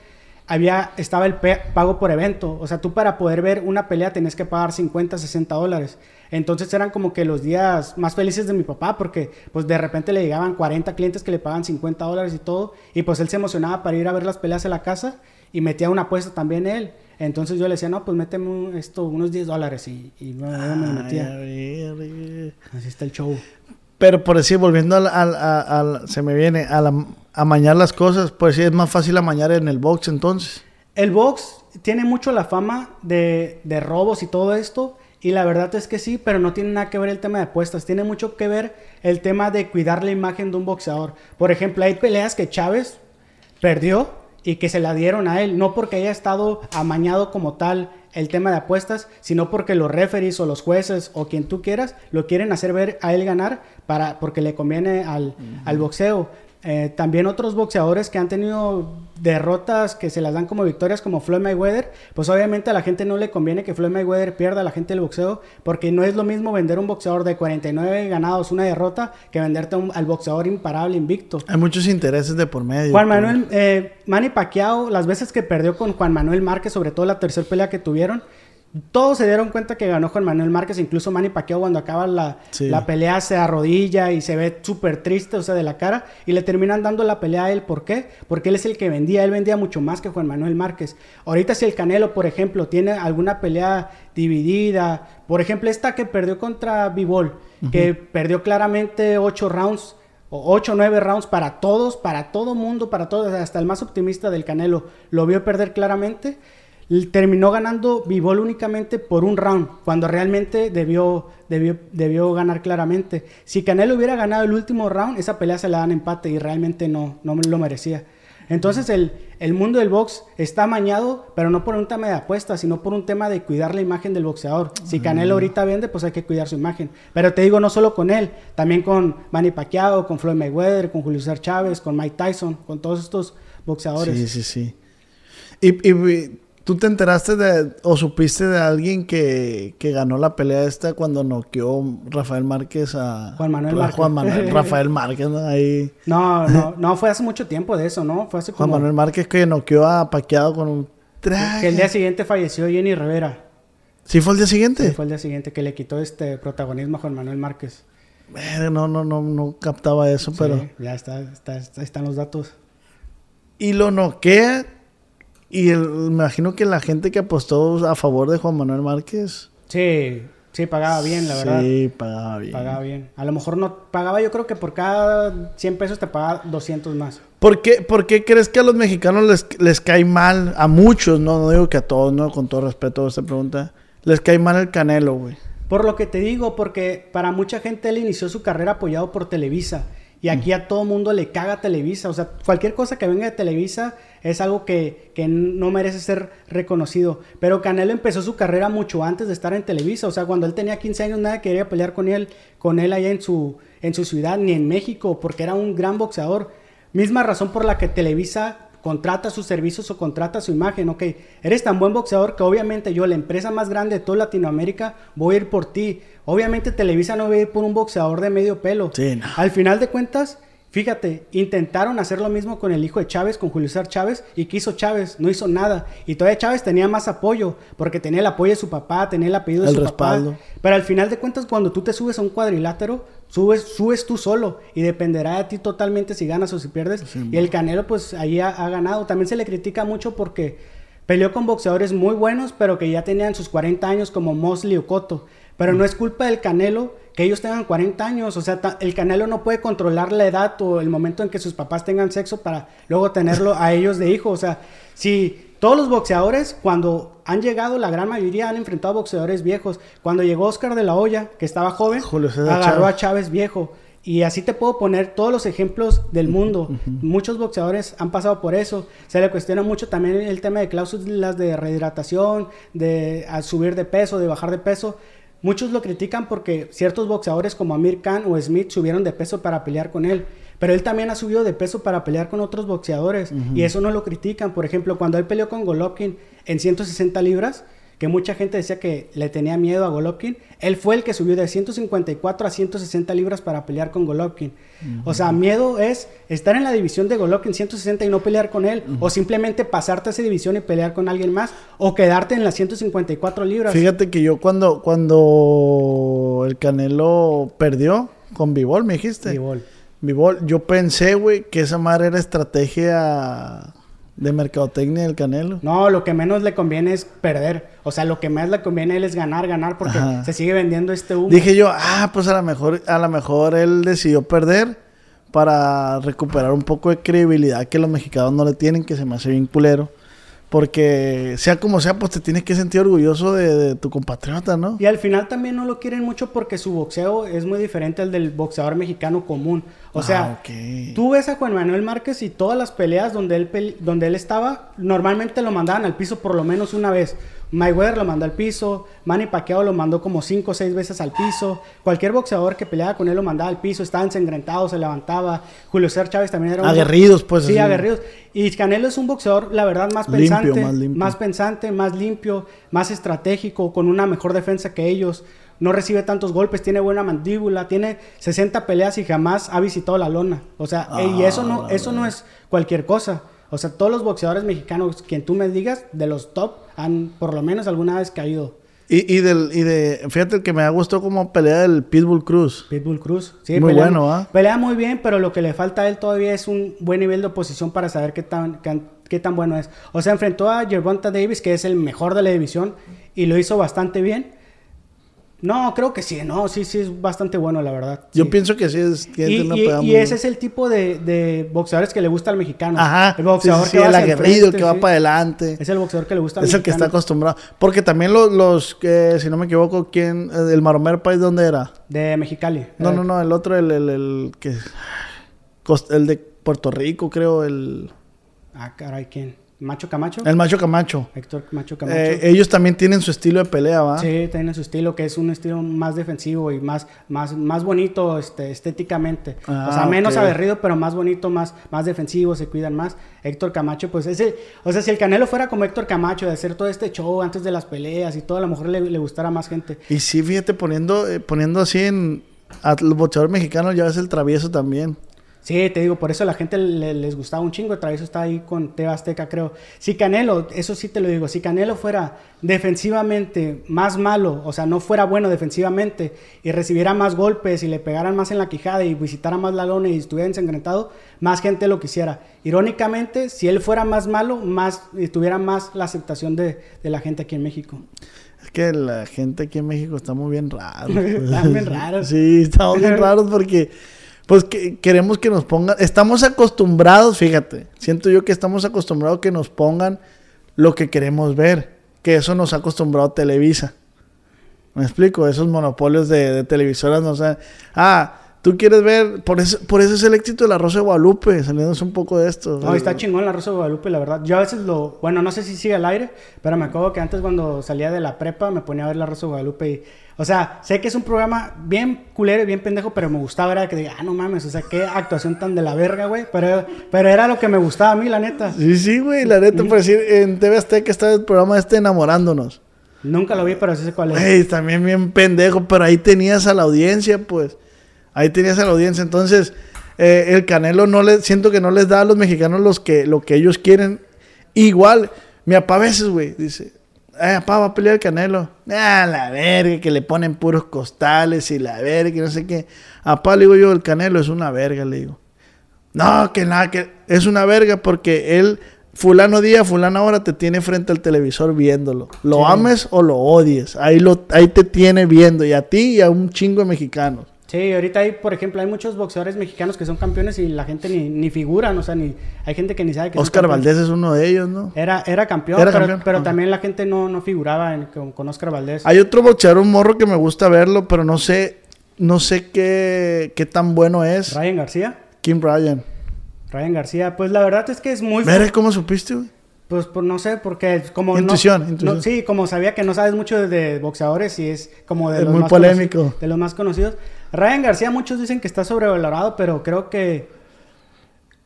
había, estaba el pago por evento. O sea, tú para poder ver una pelea tenías que pagar 50, 60 dólares. Entonces eran como que los días más felices de mi papá, porque pues de repente le llegaban 40 clientes que le pagan 50 dólares y todo, y pues él se emocionaba para ir a ver las peleas en la casa y metía una apuesta también él. Entonces yo le decía, no, pues méteme esto, unos 10 dólares y, y me, me metía. Así está el show. Pero por decir, volviendo al, se me viene, a, la, amañar las cosas, pues sí, es más fácil amañar en el box entonces. El box tiene mucho la fama de, de robos y todo esto, y la verdad es que sí, pero no tiene nada que ver el tema de apuestas, tiene mucho que ver el tema de cuidar la imagen de un boxeador. Por ejemplo, hay peleas que Chávez perdió y que se la dieron a él, no porque haya estado amañado como tal el tema de apuestas, sino porque los referees o los jueces o quien tú quieras lo quieren hacer ver a él ganar para porque le conviene al, al boxeo. Eh, también otros boxeadores que han tenido derrotas que se las dan como victorias, como Floyd Mayweather, pues obviamente a la gente no le conviene que Floyd Mayweather pierda a la gente del boxeo, porque no es lo mismo vender un boxeador de 49 ganados, una derrota, que venderte al boxeador imparable, invicto. Hay muchos intereses de por medio. Juan Manuel, eh, Manny Pacquiao, las veces que perdió con Juan Manuel Márquez, sobre todo la tercera pelea que tuvieron, todos se dieron cuenta que ganó Juan Manuel Márquez, incluso Manny Pacquiao cuando acaba la, la pelea se arrodilla y se ve súper triste, o sea, de la cara, y le terminan dando la pelea a él. ¿Por qué? Porque él es el que vendía, él vendía mucho más que Juan Manuel Márquez. Ahorita si el Canelo, por ejemplo, tiene alguna pelea dividida, por ejemplo, esta que perdió contra Bivol, que perdió claramente ocho rounds, o 8 o 9 rounds para todos, para todo mundo, para todos, hasta el más optimista del Canelo, lo vio perder claramente terminó ganando Bivol únicamente por un round, cuando realmente debió, debió, debió ganar claramente. Si Canelo hubiera ganado el último round, esa pelea se la dan empate y realmente no, no lo merecía. Entonces el, el mundo del box está amañado, pero no por un tema de apuestas, sino por un tema de cuidar la imagen del boxeador. Si Canelo ahorita vende, pues hay que cuidar su imagen. Pero te digo, no solo con él, también con Manny Pacquiao, con Floyd Mayweather, con Julio César Chávez, con Mike Tyson, con todos estos boxeadores. Sí, sí, sí. y, y ¿Tú te enteraste de, o supiste de alguien que, que ganó la pelea esta cuando noqueó Rafael Márquez a... Juan Manuel Márquez. Juan Manuel, Rafael Márquez, ¿no? Ahí... No, no, no, fue hace mucho tiempo de eso, ¿no? Fue hace como... Juan Manuel Márquez que noqueó a Paqueado con un traje. Que el día siguiente falleció Jenny Rivera. ¿Sí fue el día siguiente? Sí, fue el día siguiente que le quitó este protagonismo a Juan Manuel Márquez. no, no, no, no captaba eso, pero... Ya está, está, están los datos. Y lo noquea y me imagino que la gente que apostó a favor de Juan Manuel Márquez. Sí, sí, pagaba bien, la verdad. Sí, pagaba bien. Pagaba bien. A lo mejor no pagaba, yo creo que por cada 100 pesos te pagaba 200 más. ¿Por qué, por qué crees que a los mexicanos les, les cae mal, a muchos, no, no digo que a todos, no, con todo respeto a esta pregunta, les cae mal el canelo, güey? Por lo que te digo, porque para mucha gente él inició su carrera apoyado por Televisa. Y aquí a todo mundo le caga Televisa. O sea, cualquier cosa que venga de Televisa es algo que, no merece ser reconocido. Pero Canelo empezó su carrera mucho antes de estar en Televisa. O sea, cuando él tenía 15 años nadie quería pelear con él, con él allá en su, en su ciudad, ni en México, porque era un gran boxeador. Misma razón por la que Televisa contrata sus servicios o contrata su imagen, ok, eres tan buen boxeador que obviamente yo, la empresa más grande de toda Latinoamérica, voy a ir por ti. Obviamente Televisa no va a ir por un boxeador de medio pelo. Al final de cuentas, Fíjate, intentaron hacer lo mismo con el hijo de Chávez, con Julio César Chávez, y ¿qué hizo Chávez? No hizo nada. Y todavía Chávez tenía más apoyo, porque tenía el apoyo de su papá, tenía el apellido de El su respaldo. papá. Pero al final de cuentas, cuando tú te subes a un cuadrilátero, subes, subes tú solo, y dependerá de ti totalmente si ganas o si pierdes. y el Canelo, pues ahí ha, ha ganado. También se le critica mucho porque peleó con boxeadores muy buenos, pero que ya tenían sus 40 años, como Mosley o Cotto. Pero no es culpa del Canelo que ellos tengan 40 años. O sea, el Canelo no puede controlar la edad o el momento en que sus papás tengan sexo para luego tenerlo a ellos de hijo. O sea, si todos los boxeadores, cuando han llegado, la gran mayoría han enfrentado a boxeadores viejos. Cuando llegó Oscar de la Hoya, que estaba joven, Julio agarró Chávez. a Chávez viejo. Y así te puedo poner todos los ejemplos del mundo. Muchos boxeadores han pasado por eso. Se le cuestiona mucho también el tema de cláusulas de rehidratación, de subir de peso, de bajar de peso. Muchos lo critican porque ciertos boxeadores como Amir Khan o Smith subieron de peso para pelear con él. Pero él también ha subido de peso para pelear con otros boxeadores. Y eso no lo critican. Por ejemplo, cuando él peleó con Golovkin en 160 libras, que mucha gente decía que le tenía miedo a Golovkin, él fue el que subió de 154 a 160 libras para pelear con Golovkin. O sea, miedo es estar en la división de Golovkin 160 y no pelear con él, o simplemente pasarte a esa división y pelear con alguien más, o quedarte en las 154 libras. Fíjate que yo cuando, cuando el Canelo perdió con Bivol, me dijiste. Bivol. Bivol, yo pensé, güey, que esa madre era estrategia de mercadotecnia del Canelo. No, lo que menos le conviene es perder. O sea, lo que más le conviene a él es ganar, ganar, porque Ajá. se sigue vendiendo este humo. Dije yo, ah, pues a lo mejor, a lo mejor él decidió perder para recuperar un poco de credibilidad que los mexicanos no le tienen, que se me hace bien culero. Porque sea como sea, pues te tienes que sentir orgulloso de, de tu compatriota, ¿no? Y al final también no lo quieren mucho porque su boxeo es muy diferente al del boxeador mexicano común. O sea, Ah, ok. tú ves a Juan Manuel Márquez y todas las peleas donde él, donde él estaba, normalmente lo mandaban al piso por lo menos una vez. Mayweather lo mandó al piso, Manny Pacquiao lo mandó como cinco o seis veces al piso. Cualquier boxeador que peleaba con él lo mandaba al piso, estaba ensangrentado, se levantaba. Julio César Chávez también era un Aguerridos, pues. Sí, así. aguerridos. Y Canelo es un boxeador, la verdad, más Limpio, pensante, más limpio. más pensante, más limpio, más estratégico, con una mejor defensa que ellos. No recibe tantos golpes, tiene buena mandíbula, tiene 60 peleas y jamás ha visitado la lona. O sea, eh, y eso no, Ah, eso no es cualquier cosa. O sea, todos los boxeadores mexicanos, quien tú me digas, de los top, han por lo menos alguna vez caído. Y, y, del, y de, fíjate que me ha gustado como pelea del Pitbull Cruz. Pitbull Cruz. Sí, Muy pelea, bueno, ¿ah? Pelea muy bien, pero lo que le falta a él todavía es un buen nivel de oposición para saber qué tan, qué, qué tan bueno es. O sea, enfrentó a Gervonta Davis, que es el mejor de la división, y lo hizo bastante bien. No, creo que sí, no, sí, sí, es bastante bueno, la verdad. Yo sí. pienso que sí es que Y, una y- pelea y muy ese es el tipo de, de boxeadores que le gusta al mexicano. Ajá. El boxeador sí, sí, que va el el aguerrido, frente, que va para adelante. Es el boxeador que le gusta al Es el que está acostumbrado. Porque también los, los que, si no me equivoco, ¿quién? El Maromero País, ¿dónde era? De Mexicali. No, Eh, no, no, el otro, el, el, el que... El de Puerto Rico, creo, el... Ah, caray, ¿quién? ¿Macho Camacho? El Macho Camacho. Héctor Macho Camacho. Eh, ellos también tienen su estilo de pelea, ¿va? Sí, tiene su estilo, que es un estilo más defensivo y más, más, más bonito este, estéticamente. Ah, o sea, menos ok. aguerrido, pero más bonito, más, más defensivo, se cuidan más. Héctor Camacho, pues ese, o sea, si el Canelo fuera como Héctor Camacho, de hacer todo este show antes de las peleas y todo, a lo mejor le, le gustara más gente. Y sí, fíjate, poniendo, eh, poniendo así en... A los boxeadores mexicanos ya ves el travieso también. Sí, te digo, por eso a la gente le- les gustaba un chingo. Travieso está ahí con Teba Azteca, creo. Si Canelo, eso sí te lo digo, si Canelo fuera defensivamente más malo, o sea, no fuera bueno defensivamente y recibiera más golpes y le pegaran más en la quijada y visitara más la lona y estuviera ensangrentado, más gente lo quisiera. Irónicamente, si él fuera más malo, más y tuviera más la aceptación de, de la gente aquí en México. Es que la gente aquí en México estamos bien raros. Están bien raros. Sí, estamos bien raros porque pues que queremos que nos pongan, estamos acostumbrados, fíjate, siento yo que estamos acostumbrados que nos pongan lo que queremos ver, que eso nos ha acostumbrado Televisa. Me explico, esos monopolios de, de televisoras nos han... Ah, tú quieres ver, por eso, por eso es el éxito de la Rosa de Guadalupe, saliéndonos un poco de esto. No, está chingón la Rosa de Guadalupe, la verdad. Yo a veces lo, bueno, no sé si sigue al aire, pero me acuerdo que antes cuando salía de la prepa me ponía a ver la Rosa de Guadalupe y, o sea, sé que es un programa bien culero y bien pendejo, pero me gustaba, era que diga, ah, no mames, o sea, qué actuación tan de la verga, güey. Pero, pero era lo que me gustaba a mí, la neta. Sí, sí, güey, la neta, por decir, en TV Azteca está el programa este Enamorándonos. Nunca lo vi, pero sí sé cuál es. Güey, también bien pendejo, pero ahí tenías a la audiencia, pues. Ahí tenías a la audiencia. Entonces, Eh, el Canelo no le siento que no les da a los mexicanos los que, lo que ellos quieren. Igual, mi papá a veces, güey, dice, eh, papá va a pelear el Canelo. Ah, la verga, que le ponen puros costales y la verga, y no sé qué. A papá le digo yo, el Canelo es una verga, le digo. No, que nada, que es una verga porque él, fulano día, fulano hora, te tiene frente al televisor viéndolo. Lo Sí. ames o lo odies. Ahí, lo, ahí te tiene viendo. Y a ti y a un chingo de mexicanos. Sí, ahorita hay, por ejemplo, hay muchos boxeadores mexicanos que son campeones y la gente ni, ni figuran, o sea, ni hay gente que ni sabe que Oscar. Valdés es uno de ellos, ¿no? Era, era campeón, Era pero, campeón, pero también la gente no, no figuraba en- con, con Oscar Valdés. Hay otro boxeador, un morro que me gusta verlo, pero no sé, no sé qué, qué tan bueno es. Ryan García. Kim Ryan. Ryan García, pues la verdad es que es muy... Verga, ¿cómo supiste, güey? Pues, pues, no sé, porque como... no- Intuición, no- intuición. sí, como sabía que no sabes mucho de, de boxeadores y es como de Es los muy más polémico. de los más conocidos. Ryan García, muchos dicen que está sobrevalorado, pero creo que...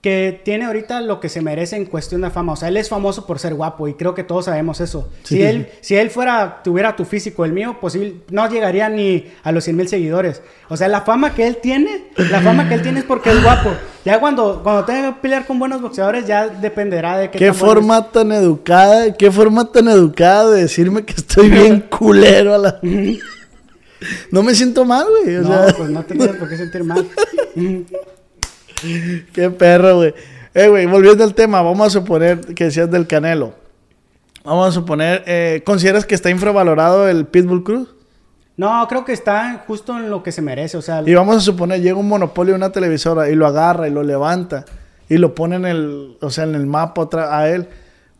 Que tiene ahorita lo que se merece en cuestión de fama. O sea, él es famoso por ser guapo y creo que todos sabemos eso. Sí. Si él, si él fuera, tuviera tu físico, el mío, posible, no llegaría ni a los 100 mil seguidores. O sea, la fama que él tiene, la fama que él tiene es porque es guapo. Ya cuando, cuando tenga que pelear con buenos boxeadores, ya dependerá de qué, Qué forma tan educada, qué forma tan educada de decirme que estoy bien culero a la... No me siento mal, güey. O No, sea, pues no tienes por qué sentir mal. Qué perro, güey. Eh, güey, volviendo al tema, vamos a suponer que decías del Canelo. Vamos a suponer, eh, ¿consideras que está infravalorado el Pitbull Cruz? No, creo que está justo en lo que se merece. O sea, Y vamos a suponer, llega un monopolio de una televisora y lo agarra y lo levanta y lo pone en el, o sea, en el mapa otra, a él.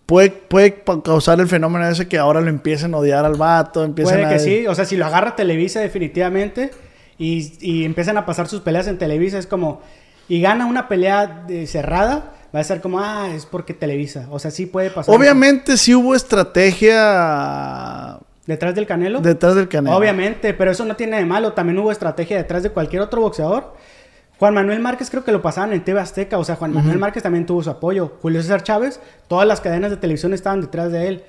Puede, puede causar el fenómeno ese que ahora lo empiecen a odiar al vato, empiecen puede a... que sí. O sea, si lo agarra Televisa definitivamente y, y empiezan a pasar sus peleas en Televisa, es como... Y gana una pelea de- cerrada, va a ser como, ah, es porque Televisa. O sea, sí puede pasar. Obviamente sí hubo estrategia Detrás del Canelo. detrás del Canelo. Obviamente, pero eso no tiene de malo. También hubo estrategia detrás de cualquier otro boxeador. Juan Manuel Márquez creo que lo pasaban en TV Azteca. O sea, Juan Manuel Márquez también tuvo su apoyo. Julio César Chávez, todas las cadenas de televisión estaban detrás de él.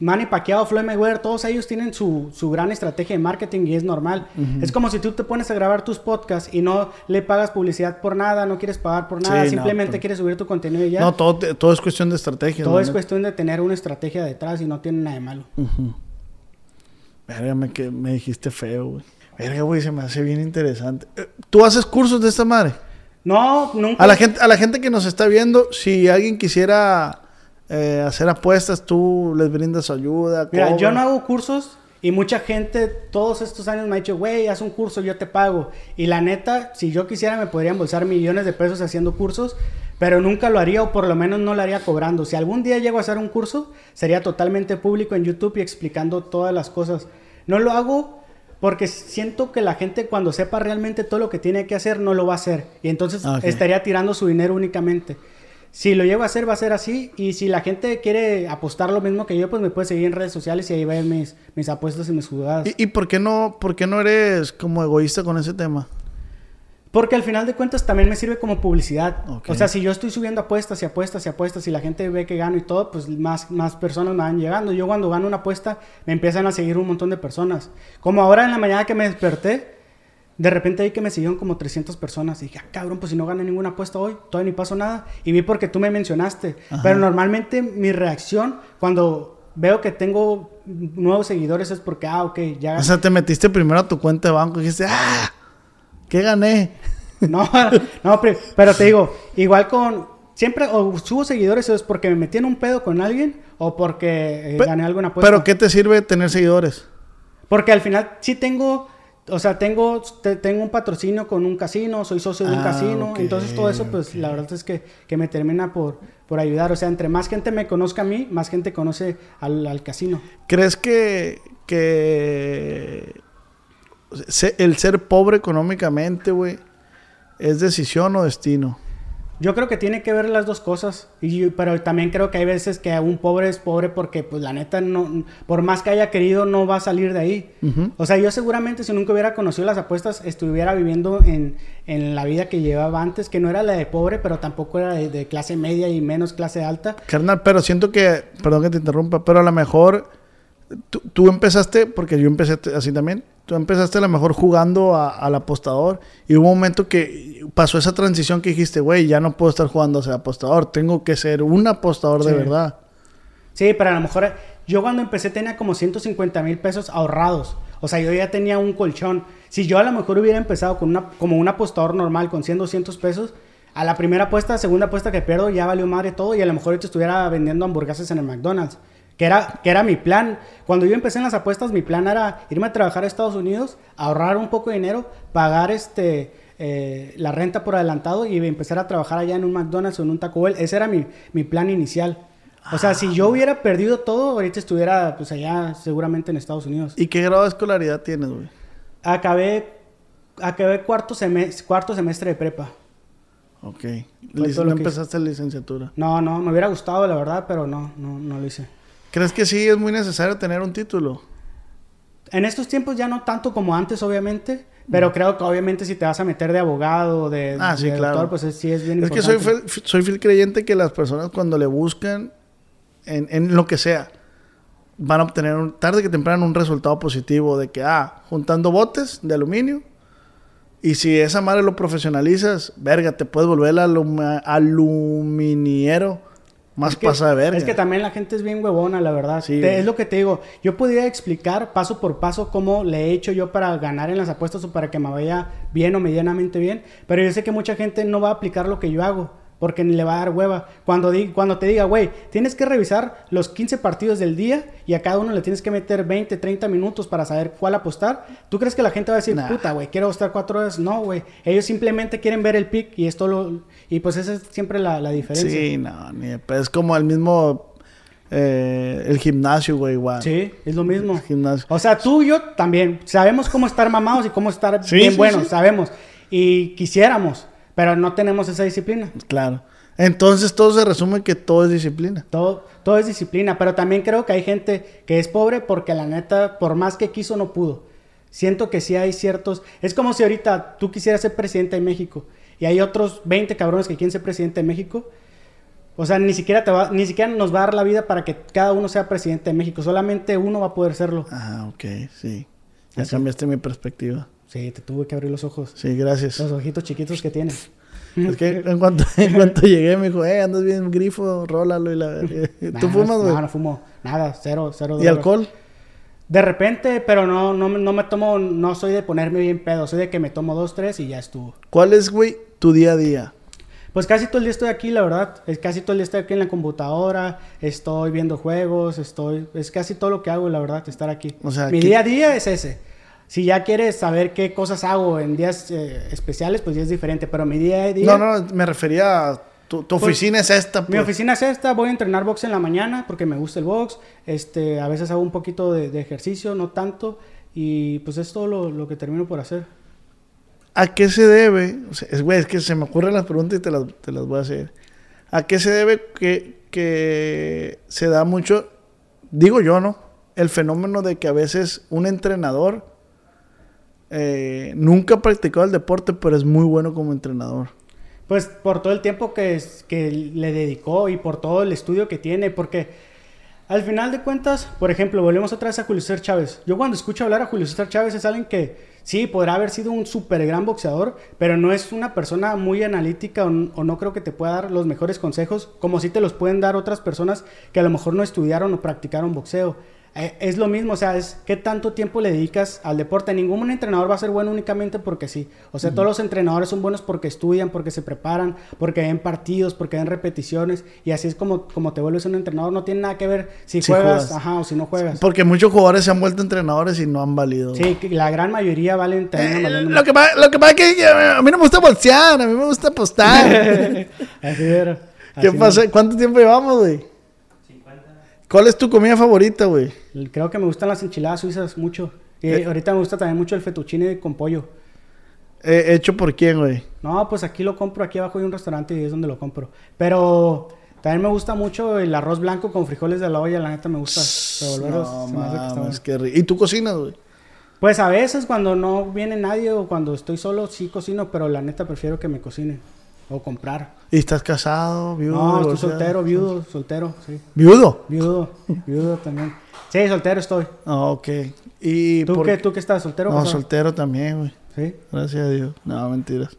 Manny Pacquiao, Floyd Mayweather, todos ellos tienen su, su gran estrategia de marketing y es normal. Es como si tú te pones a grabar tus podcasts y no le pagas publicidad por nada, no quieres pagar por nada, Sí, no, simplemente pero- quieres subir tu contenido y ya. No, todo, todo es cuestión de estrategia. Todo es cuestión de tener una estrategia detrás y no tiene nada de malo. Verga, me, que, me dijiste feo, güey. Verga, güey, se me hace bien interesante. Eh, ¿Tú haces cursos de esta madre? No, nunca. A la gente, a la gente que nos está viendo, si alguien quisiera eh, hacer apuestas, tú les brindas ayuda. Mira, yo no hago cursos y mucha gente todos estos años me ha dicho, güey, haz un curso, yo te pago. Y la neta, si yo quisiera me podría embolsar millones de pesos haciendo cursos, pero nunca lo haría o por lo menos no lo haría cobrando. Si algún día llego a hacer un curso, sería totalmente público en YouTube y explicando todas las cosas. No lo hago porque siento que la gente cuando sepa realmente todo lo que tiene que hacer no lo va a hacer y entonces Ah, estaría tirando su dinero únicamente. Si lo llego a hacer, va a ser así. Y si la gente quiere apostar lo mismo que yo, pues me puede seguir en redes sociales y ahí ver mis, mis apuestas y mis jugadas. ¿Y, y por, qué no, por qué no eres como egoísta con ese tema? Porque al final de cuentas también me sirve como publicidad. Ok. O sea, si yo estoy subiendo apuestas y apuestas y apuestas y la gente ve que gano y todo, pues más, más personas me van llegando. Yo cuando gano una apuesta me empiezan a seguir un montón de personas. Como ahora en la mañana que me desperté, de repente vi que me siguieron como 300 personas. Y dije, ah, cabrón, pues si no gané ninguna apuesta hoy, todavía ni pasó nada. Y vi porque tú me mencionaste. Ajá. Pero normalmente mi reacción cuando veo que tengo nuevos seguidores es porque, ah, ok, ya O sea, te metiste primero a tu cuenta de banco y dijiste, ¡ah! ¿Qué gané? No, no, pero, pero te digo, igual con. Siempre o subo seguidores es porque me metí en un pedo con alguien o porque eh, Pe- gané alguna apuesta. ¿Pero qué te sirve tener seguidores? Porque al final sí tengo. O sea, tengo, te- tengo un patrocinio con un casino, soy socio de un Ah, casino. entonces todo eso, pues la verdad es que, que me termina por, por ayudar. O sea, entre más gente me conozca a mí, más gente conoce al, al casino. ¿Crees que, que el ser pobre económicamente, güey, es decisión o destino? Yo creo que tiene que ver las dos cosas, y, pero también creo que hay veces que un pobre es pobre porque, pues, la neta, no, por más que haya querido, no va a salir de ahí. Ujú. O sea, yo seguramente si nunca hubiera conocido las apuestas, estuviera viviendo en, en la vida que llevaba antes, que no era la de pobre, pero tampoco era de, de clase media y menos clase alta. Carnal, pero siento que, perdón que te interrumpa, pero a lo mejor tú, tú empezaste, porque yo empecé así también, tú empezaste a lo mejor jugando a- al apostador y hubo un momento que pasó esa transición que dijiste, güey, ya no puedo estar jugando a ser apostador, tengo que ser un apostador de verdad. Sí, pero a lo mejor yo cuando empecé tenía como 150 mil pesos ahorrados. O sea, yo ya tenía un colchón. Si yo a lo mejor hubiera empezado con una, como un apostador normal con 100, 200 pesos, a la primera apuesta, segunda apuesta que pierdo, ya valió madre todo y a lo mejor ahorita estuviera vendiendo hamburguesas en el McDonald's. Que era, que era mi plan. Cuando yo empecé en las apuestas, mi plan era irme a trabajar a Estados Unidos, ahorrar un poco de dinero, pagar este, eh, la renta por adelantado y empezar a trabajar allá en un McDonald's o en un Taco Bell. Ese era mi, mi plan inicial. O sea, si yo hubiera perdido todo, ahorita estuviera pues allá seguramente en Estados Unidos. ¿Y qué grado de escolaridad tienes, güey? Acabé, acabé cuarto, semestre, cuarto semestre de prepa. Ok. No empezaste licenciatura. No, no, me hubiera gustado la verdad, pero no, no, no lo hice. ¿Crees que sí es muy necesario tener un título? En estos tiempos ya no tanto como antes, obviamente, pero creo que obviamente si te vas a meter de abogado, de, Mm. Ah, sí, de claro. pues es- sí es bien Es que soy fiel, soy fiel creyente que las personas cuando le buscan en, en lo que sea, van a obtener un, tarde que temprano un resultado positivo de que, ah, juntando botes de aluminio, y si esa madre lo profesionalizas, verga, te puedes volver aluma- aluminiero más Es que- pasa de verga. Es que también la gente es bien huevona, la verdad. Sí, Te- es lo que te digo. Yo podría explicar paso por paso cómo le he hecho yo para ganar en las apuestas o para que me vaya bien o medianamente bien. Pero yo sé que mucha gente no va a aplicar lo que yo hago. Porque ni le va a dar hueva. Cuando, di- cuando te diga, güey, tienes que revisar los 15 partidos del día y a cada uno le tienes que meter 20, 30 minutos para saber cuál apostar. ¿Tú crees que la gente va a decir, Nah. puta, güey, quiero apostar cuatro horas? No, güey. Ellos simplemente quieren ver el pick y esto lo. Y pues esa es siempre la, la diferencia. Sí, no, ni es como el mismo, eh, el gimnasio, güey, igual. Sí, es lo mismo. El gimnasio. O sea, tú y yo también sabemos cómo estar mamados y cómo estar Sí, bien sí, buenos, sí. sabemos. Y quisiéramos, pero no tenemos esa disciplina. Claro. Entonces todo se resume que todo es disciplina. Todo, todo es disciplina, pero también creo que hay gente que es pobre porque la neta, por más que quiso, no pudo. Siento que sí hay ciertos... Es como si ahorita tú quisieras ser presidente de México y hay otros 20 cabrones que quieren ser presidente de México. O sea, ni siquiera, te va, ni siquiera nos va a dar la vida para que cada uno sea presidente de México. Solamente uno va a poder serlo. Ah, ok, sí. Ya Así. cambiaste mi perspectiva. Sí, te tuve que abrir los ojos. Sí, gracias. Los ojitos chiquitos que tiene. Es que en cuanto, en cuanto llegué me dijo, eh, andas bien grifo, rólalo y la verga". ¿Tú fumas, güey? No, no fumo. Nada, cero, cero. ¿Y droga. alcohol? De repente, pero no, no, me- no me tomo, no soy de ponerme bien pedo, soy de que me tomo dos, tres y ya estuvo. ¿Cuál es, güey, tu día a día? Pues casi todo el día estoy aquí, la verdad. Es casi todo el día estoy aquí en la computadora, estoy viendo juegos, estoy... Es casi todo lo que hago, la verdad, estar aquí. O sea, Mi ¿qué- día a día es ese. Si ya quieres saber qué cosas hago en días eh, especiales, pues ya es diferente. Pero mi día a día... No, no, me refería a tu, tu Pues, oficina es esta. Mi pues. oficina es esta, voy a entrenar box en la mañana porque me gusta el box. Este, a veces hago un poquito de, de ejercicio, no tanto. Y pues es todo lo, lo que termino por hacer. ¿A qué se debe? O sea, es, güey, es que se me ocurren las preguntas y te las, te las voy a hacer. ¿A qué se debe que, que se da mucho, digo yo, ¿no? El fenómeno de que a veces un entrenador eh, nunca ha practicado el deporte, pero es muy bueno como entrenador. Pues por todo el tiempo que, le dedicó y por todo el estudio que tiene, porque al final de cuentas, por ejemplo, volvemos otra vez a Julio César Chávez. Yo cuando escucho hablar a Julio César Chávez es alguien que sí, podrá haber sido un súper gran boxeador, pero no es una persona muy analítica o, o no creo que te pueda dar los mejores consejos, como si te los pueden dar otras personas que a lo mejor no estudiaron o practicaron boxeo. Eh, es lo mismo, o sea, es qué tanto tiempo le dedicas al deporte. Ningún entrenador va a ser bueno únicamente porque sí. O sea, todos los entrenadores son buenos porque estudian, porque se preparan, porque ven partidos, porque ven repeticiones. Y así es como, como te vuelves un entrenador. No tiene nada que ver si, Si juegas, juegas. ajá, o si no juegas. Porque muchos jugadores se han vuelto entrenadores y no han valido. Sí, la gran mayoría valen Eh, valiendo lo, que pasa, lo que pasa es que a mí no me gusta bolsear, a mí me gusta apostar. Así era. ¿Qué pasa? ¿Cuánto tiempo llevamos, güey? ¿Cuál es tu comida favorita, güey? Creo que me gustan las enchiladas suizas mucho. Y Eh. ahorita me gusta también mucho el fettuccine con pollo. Eh, ¿Hecho por quién, güey? No, pues aquí lo compro, aquí abajo hay un restaurante y es donde lo compro. Pero también me gusta mucho el arroz blanco con frijoles de la olla, la neta me gusta. revolverlos, No, mames, qué rico. ¿Y tú cocinas, güey? Pues a veces cuando no viene nadie o cuando estoy solo sí cocino, pero la neta prefiero que me cocine. O comprar. ¿Y estás casado, viudo? No, estoy soltero, viudo, soltero, sí. ¿Viudo? Viudo, viudo también. Sí, soltero estoy. Ah, ok. ¿Y ¿Tú por qué, tú qué estás, soltero No, soltero también, güey. Sí. Gracias a Dios. No, mentiras.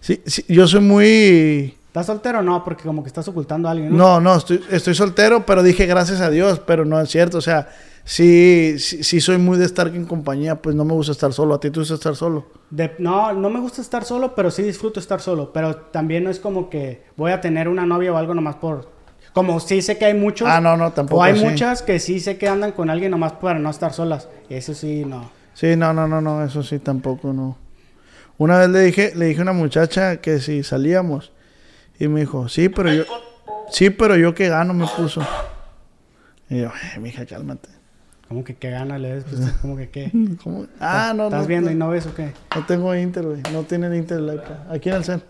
Sí, sí, yo soy muy... ¿Estás soltero o no? Porque como que estás ocultando a alguien, ¿no? No, no, estoy, estoy soltero, pero dije gracias a Dios, pero no es cierto. O sea, sí, sí, sí soy muy de estar en compañía, pues no me gusta estar solo. ¿A ti te gusta estar solo? De- no, no me gusta estar solo, pero sí disfruto estar solo. Pero también no es como que voy a tener una novia o algo nomás por... Como sí sé que hay muchos... Ah, no, no, tampoco O hay muchas que sí sé que andan con alguien nomás para no estar solas. Eso sí, no. Sí, no, no, no, no, eso sí tampoco, no. Una vez le dije, le dije a una muchacha que si salíamos y me dijo, sí, pero yo, sí, pero yo que gano me puso. Y yo, "Ay, mija, cálmate. Como que qué gana le des, pues, como que qué. ¿Cómo? Ah, no, ¿Estás no, viendo no, y no ves o qué? no tengo Inter, güey. No tienen Inter el iPad. Aquí en el cel.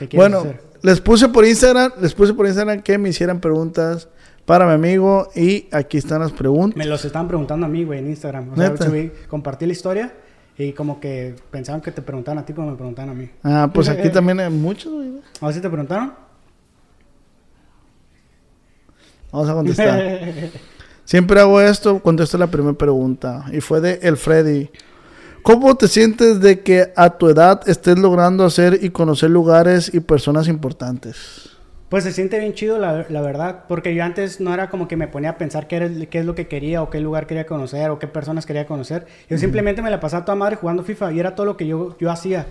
¿Qué quieres Bueno, hacer? les puse por Instagram, les puse por Instagram que me hicieran preguntas para mi amigo y aquí están las preguntas. Me los estaban preguntando a mí, güey, en Instagram. O sea, compartí la historia y como que pensaban que te preguntaban a ti, pero me preguntaban a mí. Ah, pues aquí también hay muchos, güey. ¿A ver si te preguntaron? Vamos a contestar. Siempre hago esto, contesto la primera pregunta. Y fue de El Freddy. ¿Cómo te sientes de que a tu edad estés logrando hacer y conocer lugares y personas importantes? Pues se siente bien chido, la, la verdad, porque yo antes no era como que me ponía a pensar qué, era, qué es lo que quería o qué lugar quería conocer o qué personas quería conocer. Yo simplemente me la pasaba toda madre jugando FIFA y era todo lo que yo, yo hacía.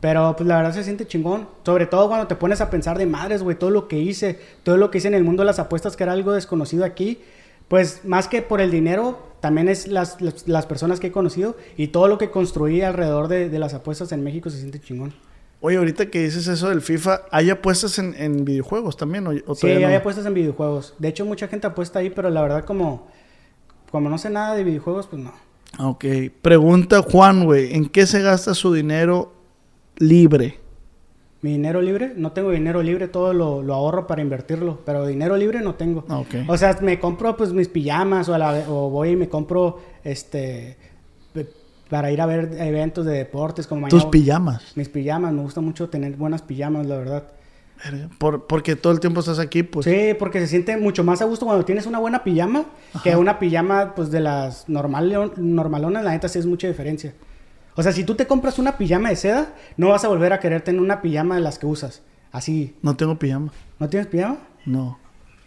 Pero pues la verdad se siente chingón, sobre todo cuando te pones a pensar de madres, güey, todo lo que hice, todo lo que hice en el mundo de las apuestas, que era algo desconocido aquí. Pues más que por el dinero, también es las, las, las personas que he conocido y todo lo que construí alrededor de, de las apuestas en México se siente chingón. Oye, ahorita que dices eso del FIFA, ¿hay apuestas en, en videojuegos también? ¿O, o Sí, no? hay apuestas en videojuegos. De hecho, mucha gente apuesta ahí, pero la verdad, como, como no sé nada de videojuegos, pues no. Ok. Pregunta Juan, güey. ¿En qué se gasta su dinero libre? Mi dinero libre, no tengo dinero libre, todo lo, lo ahorro para invertirlo, pero dinero libre no tengo. Ok. O sea, me compro pues mis pijamas o, a la- o voy y me compro este para ir a ver eventos de deportes como Tus mañana. pijamas. Mis pijamas, me gusta mucho tener buenas pijamas, la verdad. Por, porque todo el tiempo estás aquí, pues. Sí, porque se siente mucho más a gusto cuando tienes una buena pijama que una pijama pues de las normal, normalonas, la neta sí es mucha diferencia. O sea, si tú te compras una pijama de seda, no vas a volver a querer tener una pijama de las que usas. Así, No tengo pijama. ¿no tienes pijama? No.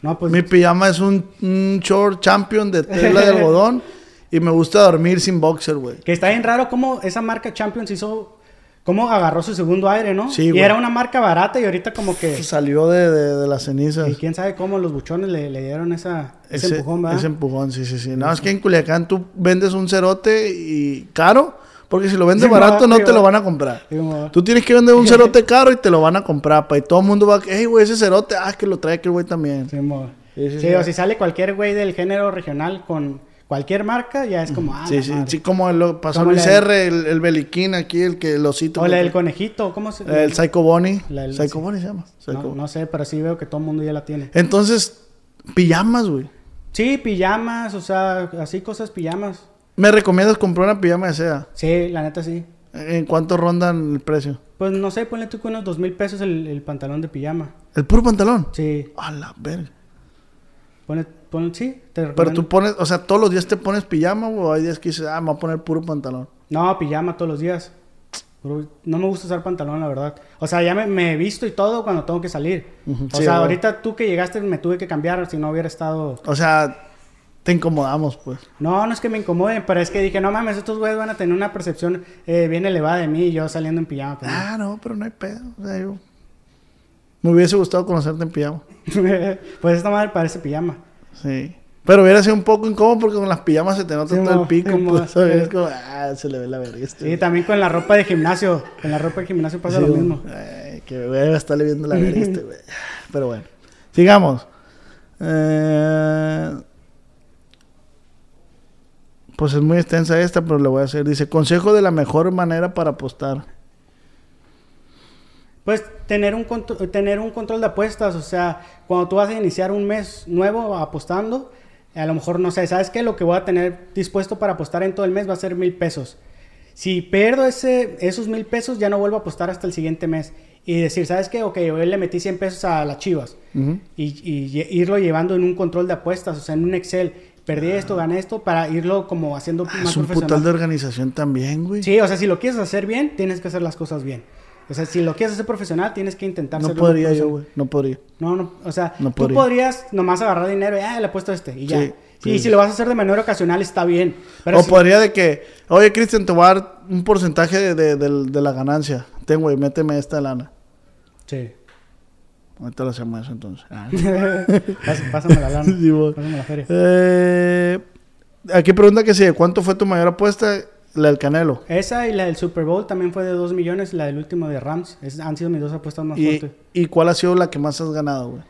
No, pues Mi pijama es un, un short champion de tela de algodón y me gusta dormir sin boxer, güey. que está bien raro cómo esa marca Champions hizo cómo agarró su segundo aire, ¿no? Sí, y güey. era una marca barata y ahorita como que Salió de, de, de las cenizas. y quién sabe cómo los buchones le, le dieron esa ese, Ese empujón, ¿verdad? ese empujón, sí, sí, sí. No, es que en Culiacán tú vendes un cerote y caro, porque si lo vendes Sí, barato no te lo va. van a comprar. Sí, Tú tienes que vender un cerote caro y te lo van a comprar, pa. Y todo el mundo va, hey, güey, ese cerote, ah, que lo trae aquel güey también. Sí, Sí, o si sale cualquier güey del género regional con cualquier marca, ya es como, ah, Sí, sí, sí, como lo pasó Luis R, el, el beliquín aquí, el que el osito. O la del conejito, ¿cómo se El Psycho Bonnie. Psycho. Bonnie se llama. Psycho no, no sé, pero sí veo que todo el mundo ya la tiene. Entonces, pijamas, güey. Sí, pijamas, o sea, así cosas pijamas. ¿Me recomiendas comprar una pijama de seda? Sí, la neta sí. ¿En cuánto rondan el precio? Pues no sé, ponle tú con unos dos mil pesos el, el pantalón de pijama. ¿El puro pantalón? Sí, A la verga. ponle, ponle, sí, te Pero tú pones, o sea, todos los días te pones pijama o hay días que dices, ah, me voy a poner puro pantalón. No, pijama todos los días. No me gusta usar pantalón, la verdad. O sea, ya me, he visto y todo cuando tengo que salir. O sí, sea, ahorita tú que llegaste me tuve que cambiar si no hubiera estado... O sea, te incomodamos, pues. No, no es que me incomode, pero es que dije, no mames, estos güeyes van a tener una percepción eh, bien elevada de mí y yo saliendo en pijama. pues. Ah, no, pero no hay pedo. O sea, yo... Me hubiese gustado conocerte en pijama. pues esta madre parece pijama. Sí. Pero hubiera sido un poco incómodo porque con las pijamas se te nota Sí, todo mo, el pico. sí, pues. Es como, ah, se le ve la verga. Este. Sí, también con la ropa de gimnasio. Con la ropa de gimnasio pasa Sí, lo mismo. ay, que voy a estarle viendo la verga este, güey. Pero bueno. Sigamos. Eh, Pues es muy extensa esta, pero le voy a hacer. Dice, consejo de la mejor manera para apostar. Pues tener un, tener un control de apuestas, o sea, cuando tú vas a iniciar un mes nuevo apostando, a lo mejor, no sé, ¿sabes qué? Lo que voy a tener dispuesto para apostar en todo el mes va a ser mil pesos. Si pierdo ese, esos mil pesos, ya no vuelvo a apostar hasta el siguiente mes. y decir, ¿sabes qué? Ok, hoy le metí 100 pesos a las chivas. Y, y irlo llevando en un control de apuestas, o sea, en un Excel. Perdí esto, gané esto, para irlo como haciendo Ah, más es un profesional. putal de organización también, güey. Sí, o sea, si lo quieres hacer bien, tienes que hacer las cosas bien. O sea, si lo quieres hacer profesional, tienes que intentar no podría yo, güey. No podría. No, no, o sea, No tú podría. podrías nomás agarrar dinero y, ah, le he puesto este, y ya. Sí, y sí. si lo vas a hacer de manera ocasional, está bien. Pero o si- podría de que, oye, Cristian, te voy a dar un porcentaje de, de la ganancia. Ten, güey, méteme esta lana. Sí. Ahorita lo hacemos eso entonces. Ah. Pás- Pásame la lana. Sí. Pásame la feria. Eh, aquí pregunta que si de cuánto fue tu mayor apuesta, la del Canelo. Esa y la del Super Bowl también fue de 2 millones, la del último de Rams. Es- han sido mis dos apuestas más Y, fuertes. ¿Y cuál ha sido la que más has ganado, güey?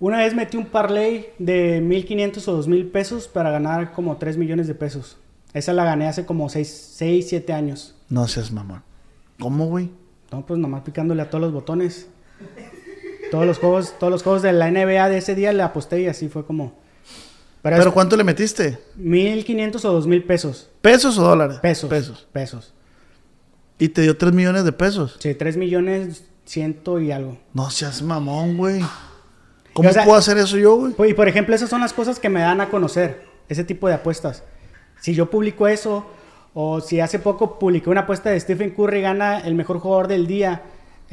Una vez metí un parlay de 1500 o 2000 pesos para ganar como 3 millones de pesos. Esa la gané hace como 6, 6 7 años. No seas mamón. ¿Cómo, güey? No, pues nomás picándole a todos los botones. Todos los juegos, todos los juegos de la NBA de ese día le aposté y así fue como. Pero, ¿Pero es cuánto le metiste? 1500 o 2000 pesos. ¿Pesos o dólares? Pesos. Pesos. Pesos. Y te dio 3 millones de pesos. Sí, 3 millones ciento y algo. No seas mamón, güey. ¿Cómo O sea- puedo hacer eso yo, güey? Y por ejemplo, esas son las cosas que me dan a conocer, ese tipo de apuestas. Si yo publico eso, o si hace poco publiqué una apuesta de Stephen Curry gana el mejor jugador del día,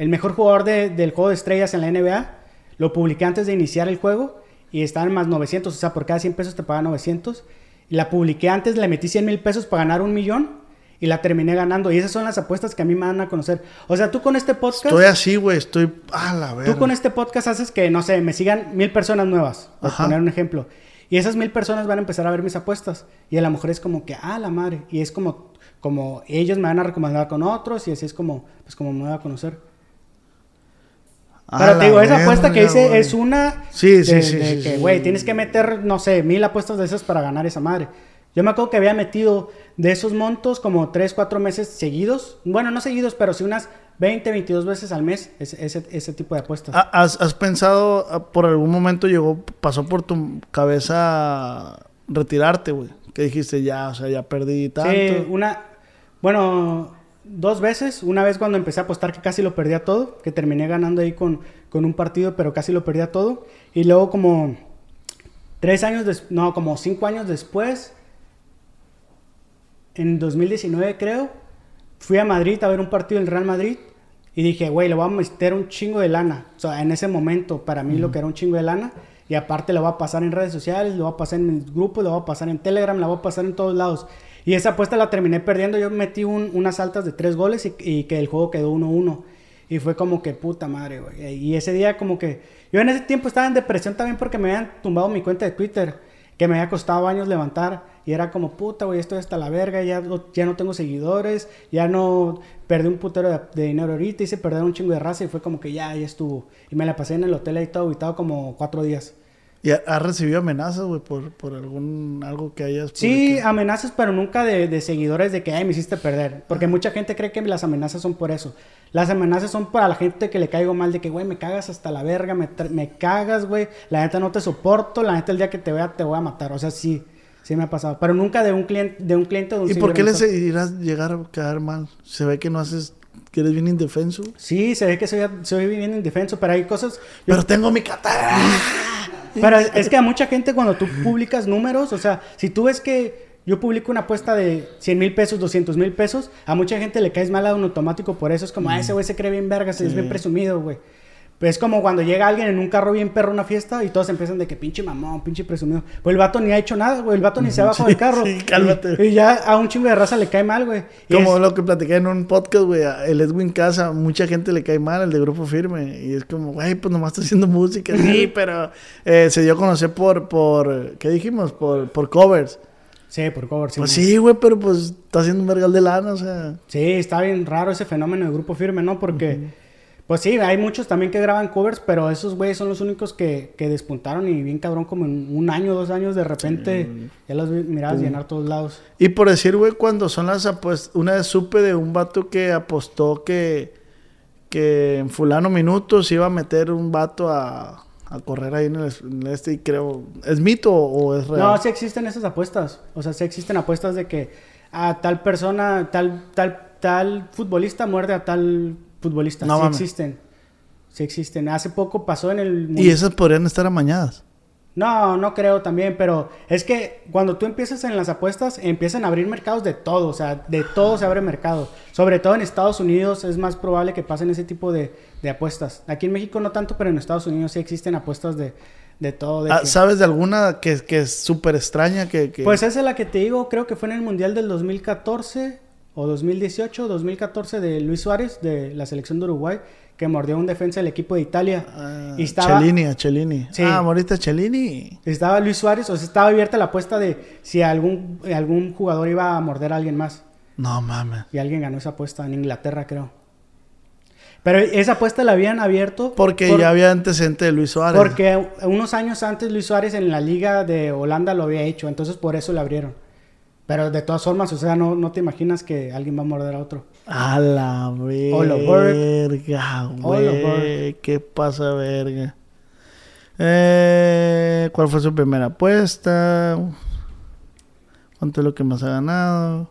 el mejor jugador de- del juego de estrellas en la NBA, lo publiqué antes de iniciar el juego y está en más 900, o sea, por cada 100 pesos te pagan 900. Y la publiqué antes, le metí 100 mil pesos para ganar un millón y la terminé ganando. Y esas son las apuestas que a mí me dan a conocer. O sea, tú con este podcast... Estoy así, güey. Estoy... A la verga. Tú con este podcast haces que, no sé, me sigan mil personas nuevas, por Ajá. poner un ejemplo. Y esas mil personas van a empezar a ver mis apuestas. Y a lo mejor es como que, ah, la madre. Y es como, como ellos me van a recomendar con otros y así es como, pues como me voy a conocer. Pero te digo, esa apuesta que verga, hice güey. es una Sí, sí, de, sí, de sí, que, sí. güey, tienes que meter, no sé, mil apuestas de esas para ganar esa madre. Yo me acuerdo que había metido de esos montos como 3, 4 meses seguidos. Bueno, no seguidos, pero sí unas 20, 22 veces al mes ese, ese, ese tipo de apuestas. ¿Ha- ¿Has, has pensado, ah, por algún momento llegó, pasó por tu cabeza retirarte, güey? Que dijiste, ya, o sea, ya perdí tanto. Sí, una. Bueno, dos veces. Una vez cuando empecé a apostar que casi lo perdía todo, que terminé ganando ahí con, con un partido, pero casi lo perdía todo. Y luego, como tres años no, como cinco años después, en 2019, creo, fui a Madrid a ver un partido del Real Madrid. Y dije, güey, le voy a meter un chingo de lana. O sea, en ese momento, para mí, lo que era un chingo de lana. Y aparte, lo voy a pasar en redes sociales, lo voy a pasar en mis grupos, lo voy a pasar en Telegram, la voy a pasar en todos lados. Y esa apuesta la terminé perdiendo. Yo metí un- unas altas de tres goles y, y que el juego quedó 1-1. Y fue como que puta madre, güey. Y ese día, como que. Yo en ese tiempo estaba en depresión también porque me habían tumbado mi cuenta de Twitter, que me había costado años levantar. Y era como, puta, güey, estoy hasta la verga, ya, ya no tengo seguidores, ya no perdí un putero de, de dinero ahorita, hice perder un chingo de raza y fue como que ya, ya estuvo. Y me la pasé en el hotel ahí todo habitado como cuatro días. ¿Y ha- has recibido amenazas, güey, por, por algún, algo que hayas... Sí, publicado? amenazas, pero nunca de, de seguidores de que, ay, me hiciste perder. Porque mucha gente cree que las amenazas son por eso. Las amenazas son para la gente que le caigo mal, de que, güey, me cagas hasta la verga, me, me cagas, güey. La neta no te soporto, la neta el día que te vea te voy a matar. O sea, sí, sí me ha pasado. Pero nunca de un cliente, de un cliente de un ¿Y por qué me le pasó. irás llegar a quedar mal? Se ve que no haces... que eres bien indefenso. Sí, se ve que soy, soy bien indefenso, pero hay cosas... yo- Pero tengo mi katana. Pero es que a mucha gente cuando tú publicas números, o sea, si tú ves que yo publico una apuesta de 100 mil pesos, 200 mil pesos, a mucha gente le caes mal a un automático por eso. Es como, ah, ese güey se cree bien vergas, es bien presumido, güey. Pues es como cuando llega alguien en un carro bien perro a una fiesta y todos empiezan de que pinche mamón, pinche presumido. Pues el vato ni ha hecho nada, güey. El vato ni se ha bajado del carro. sí, cálmate. Y, y ya a un chingo de raza le cae mal, güey. Como es- lo que platiqué en un podcast, güey, el Edwin Casa, mucha gente le cae mal, el de Grupo Firme, y es como, güey, pues nomás está haciendo música, sí, pero eh, se dio a conocer por, por, ¿qué dijimos? Por, por covers. Sí, por cover, sí. Pues sí, güey, pero pues está haciendo un vergal de lana, o sea. Sí, está bien raro ese fenómeno de grupo firme, ¿no? Porque, pues sí, hay muchos también que graban covers, pero esos güeyes son los únicos que, que despuntaron y bien cabrón, como en un año, dos años, de repente ya los mirabas llenar todos lados. Y por decir, güey, cuando son las apuestas, una vez supe de un vato que apostó que, que en fulano minutos iba a meter un vato a, a correr ahí en el, en el este y creo, ¿es mito o es real? No, sí existen esas apuestas. O sea, sí existen apuestas de que a tal persona, tal, tal, tal futbolista muerde a tal futbolista. No sí existen. sí existen. Hace poco pasó en el... Y esas podrían estar amañadas. No, no creo también, pero es que cuando tú empiezas en las apuestas, empiezan a abrir mercados de todo, o sea, de todo se abre mercado. Sobre todo en Estados Unidos es más probable que pasen ese tipo de, de apuestas. Aquí en México no tanto, pero en Estados Unidos sí existen apuestas de, de todo. de Ah, que- ¿Sabes de alguna que, que es súper extraña? Que, que- Pues esa es la que te digo, creo que fue en el Mundial del 2014 o 2018, 2014 de Luis Suárez, de la selección de Uruguay, que mordió un defensa del equipo de Italia. Ah, y estaba, Cellini, a Cellini. Sí. Ah, ahorita Cellini. estaba Luis Suárez, o sea, estaba abierta la apuesta de si algún, algún jugador iba a morder a alguien más. No mames. Y alguien ganó esa apuesta en Inglaterra, creo. Pero esa apuesta la habían abierto. Porque por- ya había antecedente de Luis Suárez. Porque unos años antes Luis Suárez en la liga de Holanda lo había hecho, entonces por eso la abrieron. Pero de todas formas, o sea, no, no te imaginas que alguien va a morder a otro. A la verga, güey. ¿Qué pasa, verga? Eh, ¿Cuál fue su primera apuesta? ¿Cuánto es lo que más ha ganado?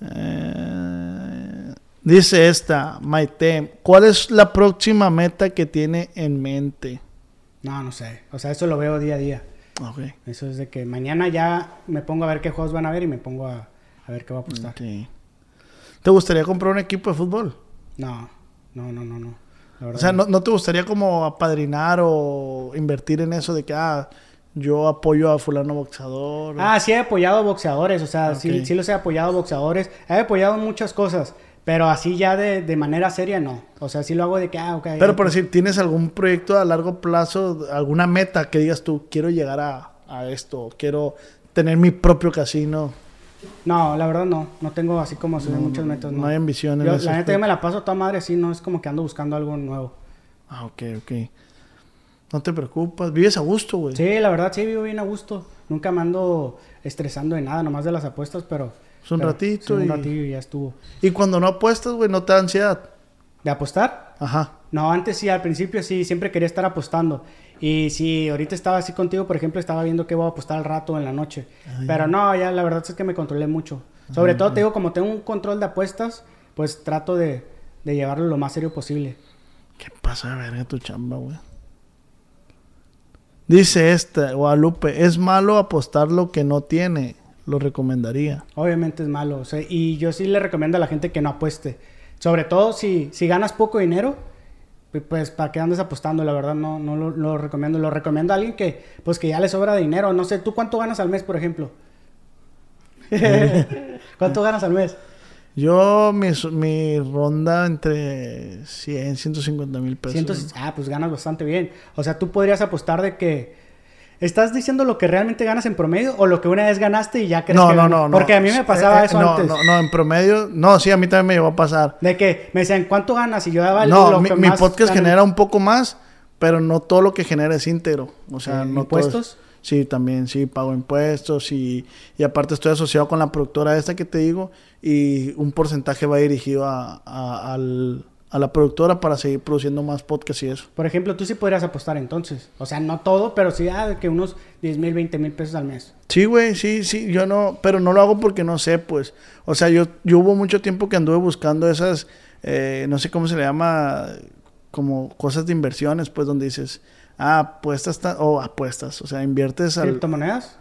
Eh, dice esta, Maite, ¿cuál es la próxima meta que tiene en mente? No, no sé. O sea, eso lo veo día a día. Ok. Eso es de que mañana ya me pongo a ver qué juegos van a ver y me pongo a, a ver qué va a apostar. ok. ¿Te gustaría comprar un equipo de fútbol? No, no, no, no, no. La O sea, no. ¿no, te gustaría como apadrinar o invertir en eso de que, ah, yo apoyo a fulano boxeador? Ah, sí he apoyado boxeadores, o sea, Ok. sí, sí los he apoyado boxeadores. He apoyado muchas cosas, pero así ya de, de manera seria no. O sea, sí lo hago de que, ah, ok. Pero por decir, ¿tienes algún proyecto a largo plazo, alguna meta que digas tú, quiero llegar a, a esto, quiero tener mi propio casino? No, la verdad no. No tengo así como subir muchas metas, no. No hay ambición en Yo, la neta, yo me la paso toda madre así, no es como que ando buscando algo nuevo. Ah, ok, ok. No te preocupas, vives a gusto, güey. Sí, la verdad sí vivo bien a gusto. Nunca me ando estresando de nada, nomás de las apuestas, pero... Es un pero ratito sí, un y- ratillo y ya estuvo. Y cuando no apuestas, güey, no te da ansiedad. ¿De apostar? Ajá. No, antes sí, al principio sí, siempre quería estar apostando. Y si ahorita estaba así contigo, por ejemplo, estaba viendo que iba a apostar al rato en la noche. Pero no, ya la verdad es que me controlé mucho. Sobre todo, te digo, como tengo un control de apuestas, pues trato de, de llevarlo lo más serio posible. ¿Qué pasa verga tu chamba, güey? Dice esta, Guadalupe, es malo apostar lo que no tiene. Lo recomendaría. Obviamente es malo. o sea, y yo sí le recomiendo a la gente que no apueste. Sobre todo si, si ganas poco dinero, pu- pues para que andes apostando, la verdad no, no lo, lo recomiendo. Lo recomiendo a alguien que, pues que ya le sobra dinero. No sé, ¿tú cuánto ganas al mes, por ejemplo? ¿Cuánto ganas al mes? Yo, mi, mi ronda entre 100, 150 mil pesos. Ah, pues ganas bastante bien. O sea, tú podrías apostar de que... ¿Estás diciendo lo que realmente ganas en promedio o lo que una vez ganaste y ya crees No, que no, no, no. Porque a mí me pasaba Eh, eh, eso no, antes. No, no, en promedio. No, sí, a mí también me llegó a pasar. De que me decían, ¿cuánto ganas? Y yo daba No, lo mi, que mi más podcast genera un poco más, pero no todo lo que genera es íntegro. O sea, Eh, no todo es- ¿impuestos? sí, también, sí, pago impuestos y, y aparte estoy asociado con la productora esta que te digo y un porcentaje va dirigido a, a- al- a la productora para seguir produciendo más podcasts y eso. Por ejemplo, tú sí podrías apostar entonces. O sea, no todo, pero sí ah, que unos 10 mil, 20 mil pesos al mes. Sí, güey, sí, sí, yo no, pero no lo hago porque no sé, pues. O sea, yo, yo hubo mucho tiempo que anduve buscando esas, eh, no sé cómo se le llama, como cosas de inversiones, pues, donde dices, ah, apuestas, ta- o apuestas, o sea, inviertes al... ¿Criptomonedas?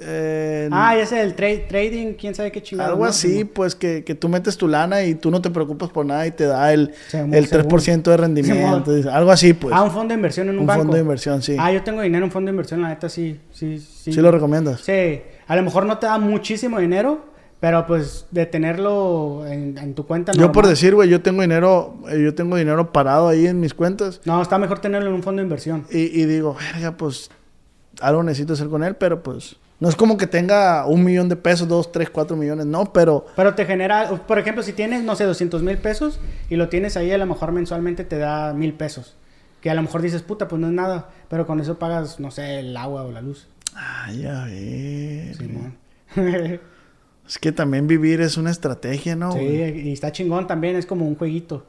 Eh, Ah, ya sé, el tra- trading, quién sabe qué chingado. algo así, pues, que, que tú metes tu lana y tú no te preocupas por nada y te da el, Según- el según. 3% de rendimiento, algo así, pues. ah, un fondo de inversión en un, un banco. fondo de inversión, sí. Ah, yo tengo dinero en un fondo de inversión, la neta sí, sí, sí. ¿Sí lo recomiendas? Sí, a lo mejor no te da muchísimo dinero, pero pues de tenerlo en, en tu cuenta Yo por decir, güey, yo tengo dinero, eh, yo tengo dinero parado ahí en mis cuentas No, está mejor tenerlo en un fondo de inversión. Y, y digo, verga, pues algo necesito hacer con él, pero pues no es como que tenga un millón de pesos, dos, tres, cuatro millones, no, pero Pero te genera, por ejemplo, si tienes, no sé, 200 mil pesos y lo tienes ahí, a lo mejor mensualmente te da mil pesos. Que a lo mejor dices, puta, pues no es nada, pero con eso pagas, no sé, el agua o la luz. ay, a ver. Simón. Es que también vivir es una estrategia, ¿no? sí, güey? y está chingón también, es como un jueguito.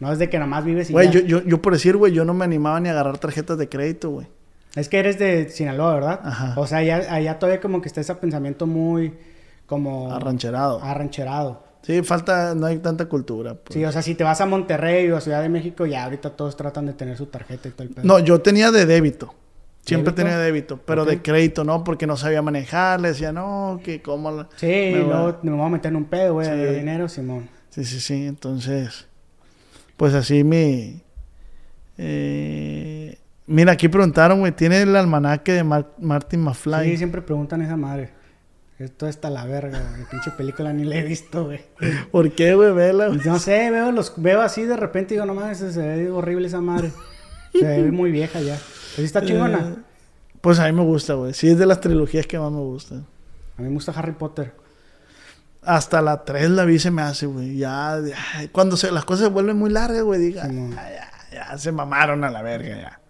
No es de que nomás vives y Güey, ya. yo, yo, yo por decir, güey, yo no me animaba ni a agarrar tarjetas de crédito, güey. Es que eres de Sinaloa, ¿verdad? Ajá. O sea, allá, allá todavía como que está ese pensamiento muy como Arrancherado. arrancherado. Sí, falta, no hay tanta cultura. pues. Sí, o sea, si te vas a Monterrey o a Ciudad de México, ya ahorita todos tratan de tener su tarjeta y todo el pedo. No, yo tenía de débito. Siempre ¿Débito? tenía débito, pero de crédito no, porque no sabía manejar. Le decía, no, que cómo. la-". Sí, Me luego me voy a meter en un pedo, güey, Sí. de dinero, Simón. Sí, sí, sí. Entonces, pues así mi. eh, mira, aquí preguntaron, güey, ¿tiene el almanaque de Mar- Martin McFly? Sí, siempre preguntan esa madre. Esto está la verga, güey. Pinche película ni la he visto, güey. ¿Por qué, güey? Vela. güey. No sé, veo los veo así de repente y digo, no mames, se ve horrible esa madre. Se ve muy vieja ya. Pero sí está chingona. Eh, pues a mí me gusta, güey. Sí, es de las trilogías que más me gustan. A mí me gusta Harry Potter. Hasta la 3 la vi se me hace, güey. Ya, ay, cuando se, las cosas se vuelven muy largas, güey, diga, Simón. "Ah, ya, ya, se mamaron a la verga, ya.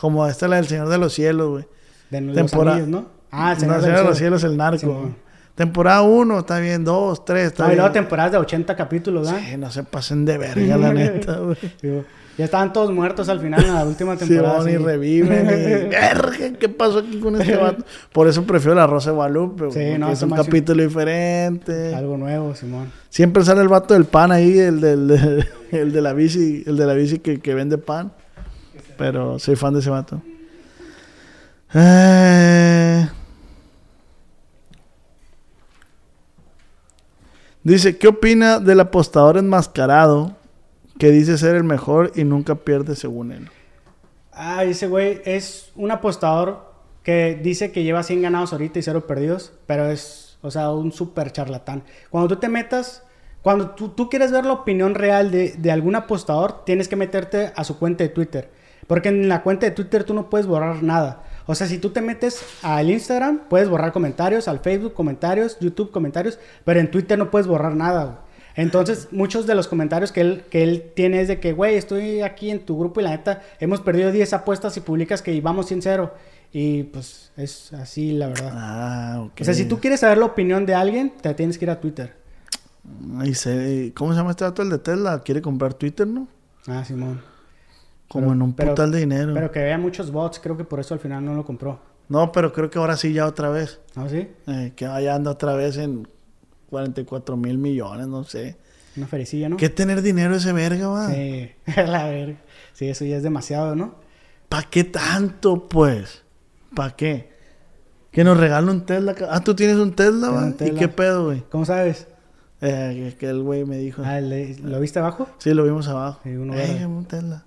Como esta la del Señor de los Cielos, güey. De los Temporada- anillos, ¿no? Ah, el No, Señor el de Señor de los los Cielos. El narco. Güey. Temporada 1, está bien, 2, 3, está No, y bien. luego temporadas de 80 capítulos, ¿verdad? Sí, no se pasen de verga, la neta, güey. Ya estaban todos muertos al final en la última temporada. Sí, y sí. reviven y... Verga, ¿qué pasó aquí con este vato? Por eso prefiero la Rosa de Guadalupe, güey, Sí, no, es un capítulo diferente. Algo nuevo, Simón. Siempre sale el vato del pan ahí, el, del, el de la bici, el de la bici que, que vende pan. Pero soy fan de ese vato. Eh, Dice, ¿qué opina del apostador enmascarado que dice ser el mejor y nunca pierde según él? Ah, ese güey es un apostador que dice que lleva 100 ganados ahorita y 0 perdidos, pero es, o sea, un súper charlatán. Cuando tú te metas, cuando tú, tú quieres ver la opinión real de, de algún apostador, tienes que meterte a su cuenta de Twitter. Porque en la cuenta de Twitter tú no puedes borrar nada. O sea, si tú te metes al Instagram, puedes borrar comentarios, al Facebook comentarios, YouTube comentarios, pero en Twitter no puedes borrar nada. güey. Entonces, muchos de los comentarios que él, que él tiene es de que, güey, estoy aquí en tu grupo y la neta, hemos perdido 10 apuestas y publicas que íbamos 100-0. Y pues es así, la verdad. Ah, ok. O sea, si tú quieres saber la opinión de alguien, te tienes que ir a Twitter. Ay, sé- ¿Cómo se llama este vato, el de Tesla? Quiere comprar Twitter, ¿no? Ah, Simón. Como Pero- en un pero- putal de dinero. Pero que vea muchos bots, creo que por eso al final no lo compró. No, pero creo que ahora sí ya otra vez. ¿No? ¿Sí? Eh, que vaya anda otra vez en 44 mil millones, no sé. Una ferecilla, ¿no? ¿Qué tener dinero ese verga, va? Sí, la verga. Sí, eso ya es demasiado, ¿no? ¿Para qué tanto, pues? ¿Para qué? Que nos regala un Tesla. Ah, tú tienes un Tesla, va. ¿Y qué pedo, güey? ¿Cómo sabes? Eh, que, que el güey me dijo. Ah, ¿le- ¿Lo viste abajo? Sí, lo vimos abajo. Sí, uno Eh, un Tesla.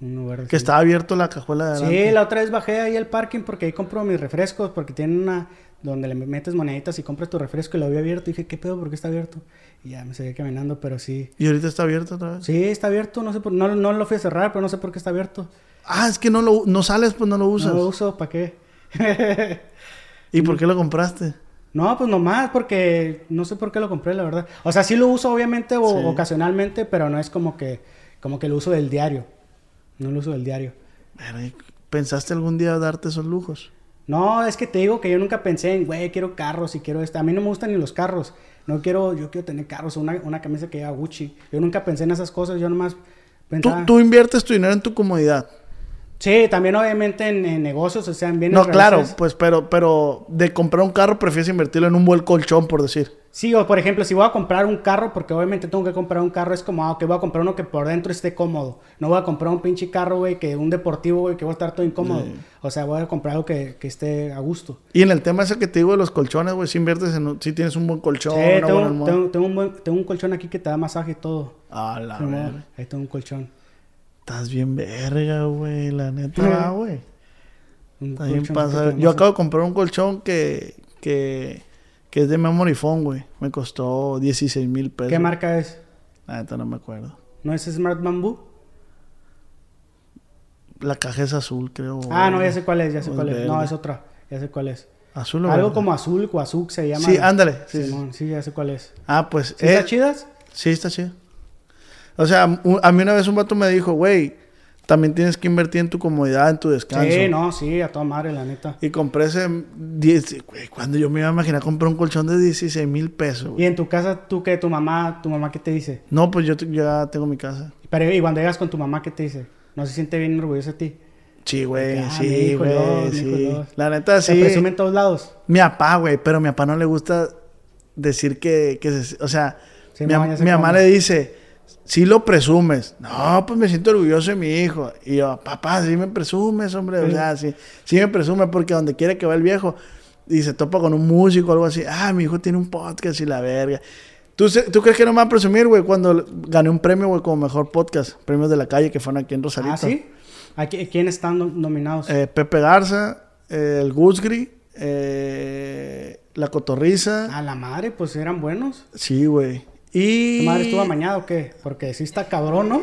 Verde. Que sí. estaba abierto la cajuela de Sí, adelante. la otra vez bajé ahí al parking porque ahí compro mis refrescos, porque tienen una donde le metes moneditas y compras tu refresco y lo había abierto. Y dije, ¿qué pedo? ¿Por qué está abierto? Y ya me seguí caminando, pero sí. ¿Y ahorita está abierto otra vez? Sí, está abierto, no sé por, no, no lo fui a cerrar, pero no sé por qué está abierto. Ah, es que no lo no sales, pues no lo usas. No lo uso, ¿para qué? ¿Y por qué lo compraste? No, pues nomás porque no sé por qué lo compré, la verdad. O sea, sí lo uso obviamente o Sí. ocasionalmente, pero no es como que como que lo uso del diario. No lo uso del diario. ¿Pensaste algún día darte esos lujos? No, es que te digo que yo nunca pensé en, güey, quiero carros y quiero esto. A mí no me gustan ni los carros. No quiero, yo quiero tener carros, una, una camisa que lleva Gucci. Yo nunca pensé en esas cosas, yo nomás pensaba... tú inviertes tu dinero en tu comodidad. Sí, también obviamente en, en negocios, o sea, en bienes No, claro, pues, pero, pero de comprar un carro prefieres invertirlo en un buen colchón, por decir. Sí, o por ejemplo, si voy a comprar un carro, porque obviamente tengo que comprar un carro, es como, ah, ok, voy a comprar uno que por dentro esté cómodo. No voy a comprar un pinche carro, güey, que un deportivo, güey, que va a estar todo incómodo. Sí. O sea, voy a comprar algo que, que esté a gusto. Y en el tema ese que te digo de los colchones, güey, si inviertes en un- si tienes un buen colchón, Sí, una tengo, buena almohada. tengo- tengo un buen- tengo un colchón aquí que te da masaje y todo. A la Sí, verga. ahí tengo un colchón. Estás bien verga, güey, la neta, güey. Te da Yo acabo de comprar un colchón que, que, que es de Memory Foam, güey. Me costó 16 mil pesos. ¿Qué marca es? La neta no me acuerdo. ¿No es Smart Bamboo? La caja es azul, creo. Ah, no, ya sé cuál es, ya sé O cuál es. No, es otra. Ya sé cuál es. Azul o Algo verde? como azul o azul se llama. Sí, ándale. Sí, sí. Simón, sí, ya sé cuál es. Ah, pues. ¿Sí eh, está chidas? Sí, está chido. O sea, a mí una vez un vato me dijo, güey, también tienes que invertir en tu comodidad, en tu descanso. Sí, no, sí, a toda madre, la neta. Y compré ese 10, güey, cuando yo me iba a imaginar comprar un colchón de 16 mil pesos. güey. Y en tu casa, ¿tú qué? ¿Tu mamá? ¿Tu mamá qué te dice? No, pues yo ya tengo mi casa. Pero y cuando llegas con tu mamá, ¿qué te dice? ¿No se siente bien orgulloso de ti? Sí, güey, Ah, sí, hijo güey, sí. hijo. La neta, Se sí. presume en todos lados. Mi papá, güey, pero a mi papá no le gusta decir que, que se- o sea, Sí, mi, no, mi mamá le dice, sí lo presumes. No, pues me siento orgulloso de mi hijo. Y yo, papá, sí me presumes, hombre. O sea, sí, sí me presume porque donde quiere que va el viejo y se topa con un músico o algo así, ah, mi hijo tiene un podcast y la verga. ¿Tú, ¿Tú crees que no me va a presumir, güey, cuando gané un premio, güey, como mejor podcast? Premios de la calle que fueron aquí en Rosarito. Ah, ¿sí? ¿Aquí, ¿Quién están nom- nominados? Eh, Pepe Garza, eh, el Gusgri, eh, la Cotorriza. A la madre, pues eran buenos. Sí, güey. Y... ¿Tu madre estuvo amañada o qué? Porque sí está cabrón, ¿no?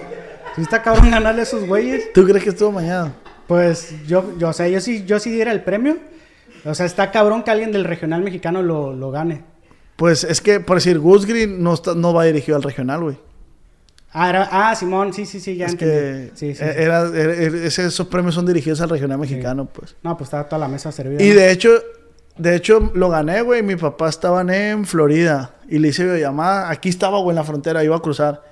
Sí está cabrón ganarle a esos güeyes. ¿Tú crees que estuvo mañana? Pues yo, yo, o sea, yo sí, yo sí diera el premio. O sea, está cabrón que alguien del regional mexicano lo, lo gane. Pues es que, por decir, Gusgri no, está- no va dirigido al regional, güey. Ah, era- ah, Simón, sí, sí, sí, ya Es entendí. que Sí, sí, sí. era- era- era- ese- esos premios son dirigidos al regional mexicano, pues. No, pues estaba toda la mesa servida. Y ¿no? de hecho, de hecho, lo gané, güey. Mi papá estaba en Florida y le hice videollamada. Aquí estaba, güey, en la frontera, iba a cruzar.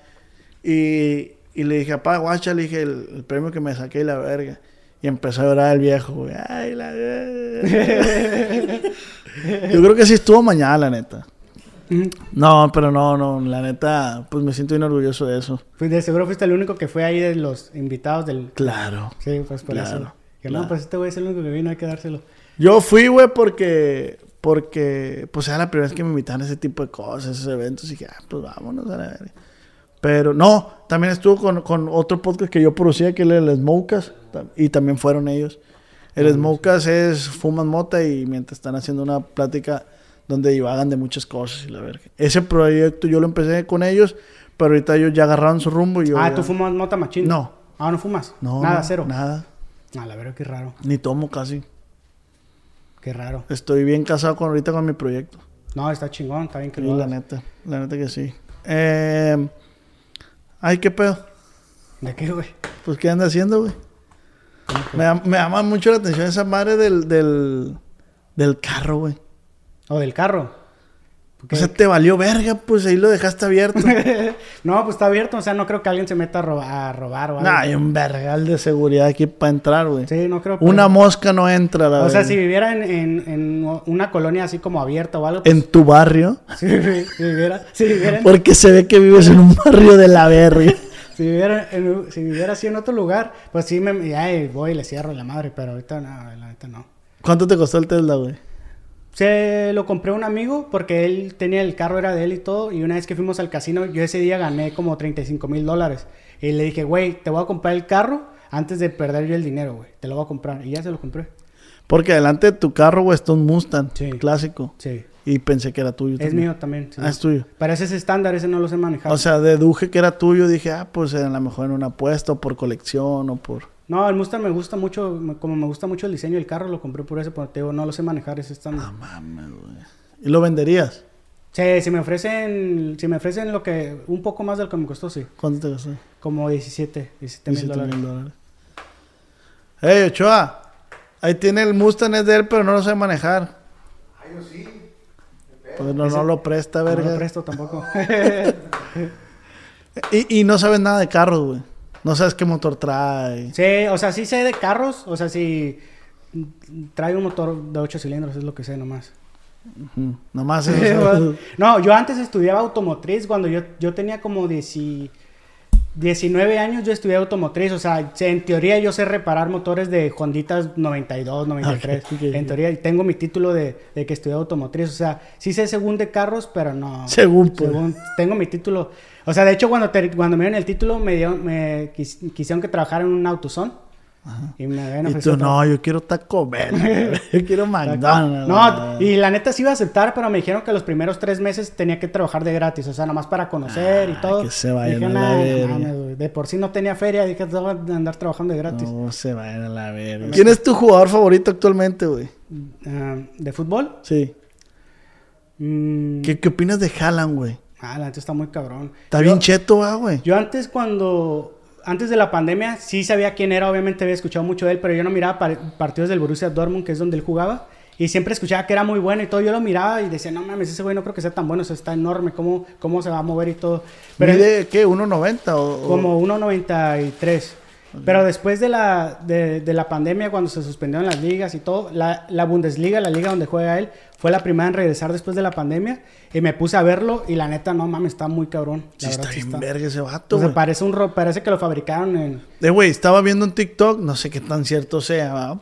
Y, y le dije, papá, guacha, le dije el, el premio que me saqué y la verga. Y empezó a llorar el viejo, güey. Ay, la verga. Yo creo que sí estuvo mañana, la neta. Ujú. No, pero no, no, la neta, pues me siento bien orgulloso de eso. Pues de seguro fuiste el único que fue ahí de los invitados del... Claro. Sí, pues por Claro, eso. Que claro. no, pues este güey es el único que vino, hay que dárselo. Yo fui, güey, porque, porque, pues era la primera vez que me invitaban a ese tipo de cosas, esos eventos, y dije, ah, pues vámonos a la verga. Pero no, también estuvo con, con otro podcast que yo producía, que era el Smokas, y también fueron ellos. El Smokas es fuman mota y mientras están haciendo una plática donde divagan de muchas cosas y la verga. Ese proyecto yo lo empecé con ellos, pero ahorita ellos ya agarraron su rumbo y yo ah, ya- ¿tú fumas mota machín? No. Ah, ¿no fumas? No, Nada, no, cero. Nada, Ah, la verdad, qué raro. ni tomo casi. Qué raro. Estoy bien casado con ahorita con mi proyecto. No, está chingón, está bien que lo la neta, la neta que sí. Eh, ay, qué pedo. ¿De qué, güey? Pues, ¿qué anda haciendo, güey? Me, me llama mucho la atención esa madre del, del, del carro, güey. O del carro. O sea, te valió verga, pues ahí lo dejaste abierto. no, pues está abierto, o sea, no creo que alguien se meta a, roba- a robar o algo. nah, hay un vergal de seguridad aquí para entrar, güey. Sí, no creo que... Una mosca no entra, la O sea, si viviera en, en, en una colonia así como abierta o algo... pues, En tu barrio. si, vi- si viviera, si, viviera en, Porque se ve que vives en un barrio de la verga. si, viviera en- si viviera así en otro lugar, pues sí, me, ya, eh, voy y le cierro la madre, pero ahorita no, la neta no. ¿Cuánto te costó el Tesla, güey? Se lo compré a un amigo porque él tenía el carro, era de él y todo. Y una vez que fuimos al casino, yo ese día gané como 35 mil dólares. Y le dije, güey, te voy a comprar el carro antes de perder yo el dinero, güey. Te lo voy a comprar. Y ya se lo compré. Porque delante de tu carro, güey, está un Mustang Sí. clásico. Sí. Y pensé que era tuyo. Es también. mío también. sí. Ah, es tuyo. Pero ese es estándar, ese no lo sé manejar. O sea, deduje que era tuyo. Dije, ah, pues a lo mejor en una apuesta o por colección o por... no, el Mustang me gusta mucho. Como me gusta mucho el diseño del carro, lo compré por te digo, no lo sé manejar, ese estándar. Ah, mames, güey. ¿Y lo venderías? Sí, si me ofrecen, si me ofrecen lo que, un poco más de lo que me costó, sí. ¿Cuánto te costó? Como 17, 17 mil 17 dólares. mil dólares. Ey, Ochoa. Ahí tiene el Mustang, es de él, pero no lo sabe manejar. Ay, yo sí. Pues no, no lo presta, No verga. lo presto tampoco. Y, y no sabes nada de carros, güey. No sabes qué motor trae. Sí, o sea, sí sé de carros. O sea, si trae un motor de 8 cilindros, es lo que sé nomás. Nomás eso. no, yo antes estudiaba automotriz cuando yo, yo tenía como 10 19 años, yo estudié automotriz. O sea, en teoría yo sé reparar motores de Honditas 92, 93. Ok, ok, En teoría, y tengo mi título de, de que estudié automotriz. O sea, sí sé según de carros, pero no. Según, pues. Según- tengo mi título. O sea, de hecho, cuando, te- cuando me dieron el título, me, dieron, me quis- quisieron que trabajara en un autosón. Y me habían Y ofrecido tú, trabajo. no, yo quiero Taco Bell. yo quiero McDonald's. No, y la neta sí iba a aceptar, pero me dijeron que los primeros tres meses tenía que trabajar de gratis, o sea, nomás para conocer y Ah, todo. que se vayan Dije, a la "Nah, verga". de por sí no tenía feria, dije, tengo que andar trabajando de gratis. No se vayan a la verga. ¿Quién es tu jugador favorito actualmente, güey? Ah, ¿De fútbol? Sí. Mm, ¿Qué, qué opinas de Haaland, güey? Ah, la neta está muy cabrón. Está Yo- bien cheto, ah, güey. Yo antes cuando... Antes de la pandemia sí sabía quién era, obviamente había escuchado mucho de él, pero yo no miraba par- partidos del Borussia Dortmund, que es donde él jugaba, y siempre escuchaba que era muy bueno y todo. Yo lo miraba y decía, no mames, ese güey no creo que sea tan bueno, o sea, está enorme, ¿cómo, cómo se va a mover y todo? Pero ¿Mide qué? ¿1.90 o...? o- como 1.93. Pero después de la, de, de la pandemia, cuando se suspendieron las ligas y todo, la, la Bundesliga, la liga donde juega él, fue la primera en regresar después de la pandemia. Y me puse a verlo y la neta, no mames, está muy cabrón. Sí, La está verdad, sí bien está. verga ese vato, O sea, güey. parece, un, parece que lo fabricaron en... Eh, güey, estaba viendo un TikTok, no sé qué tan cierto sea, ¿va?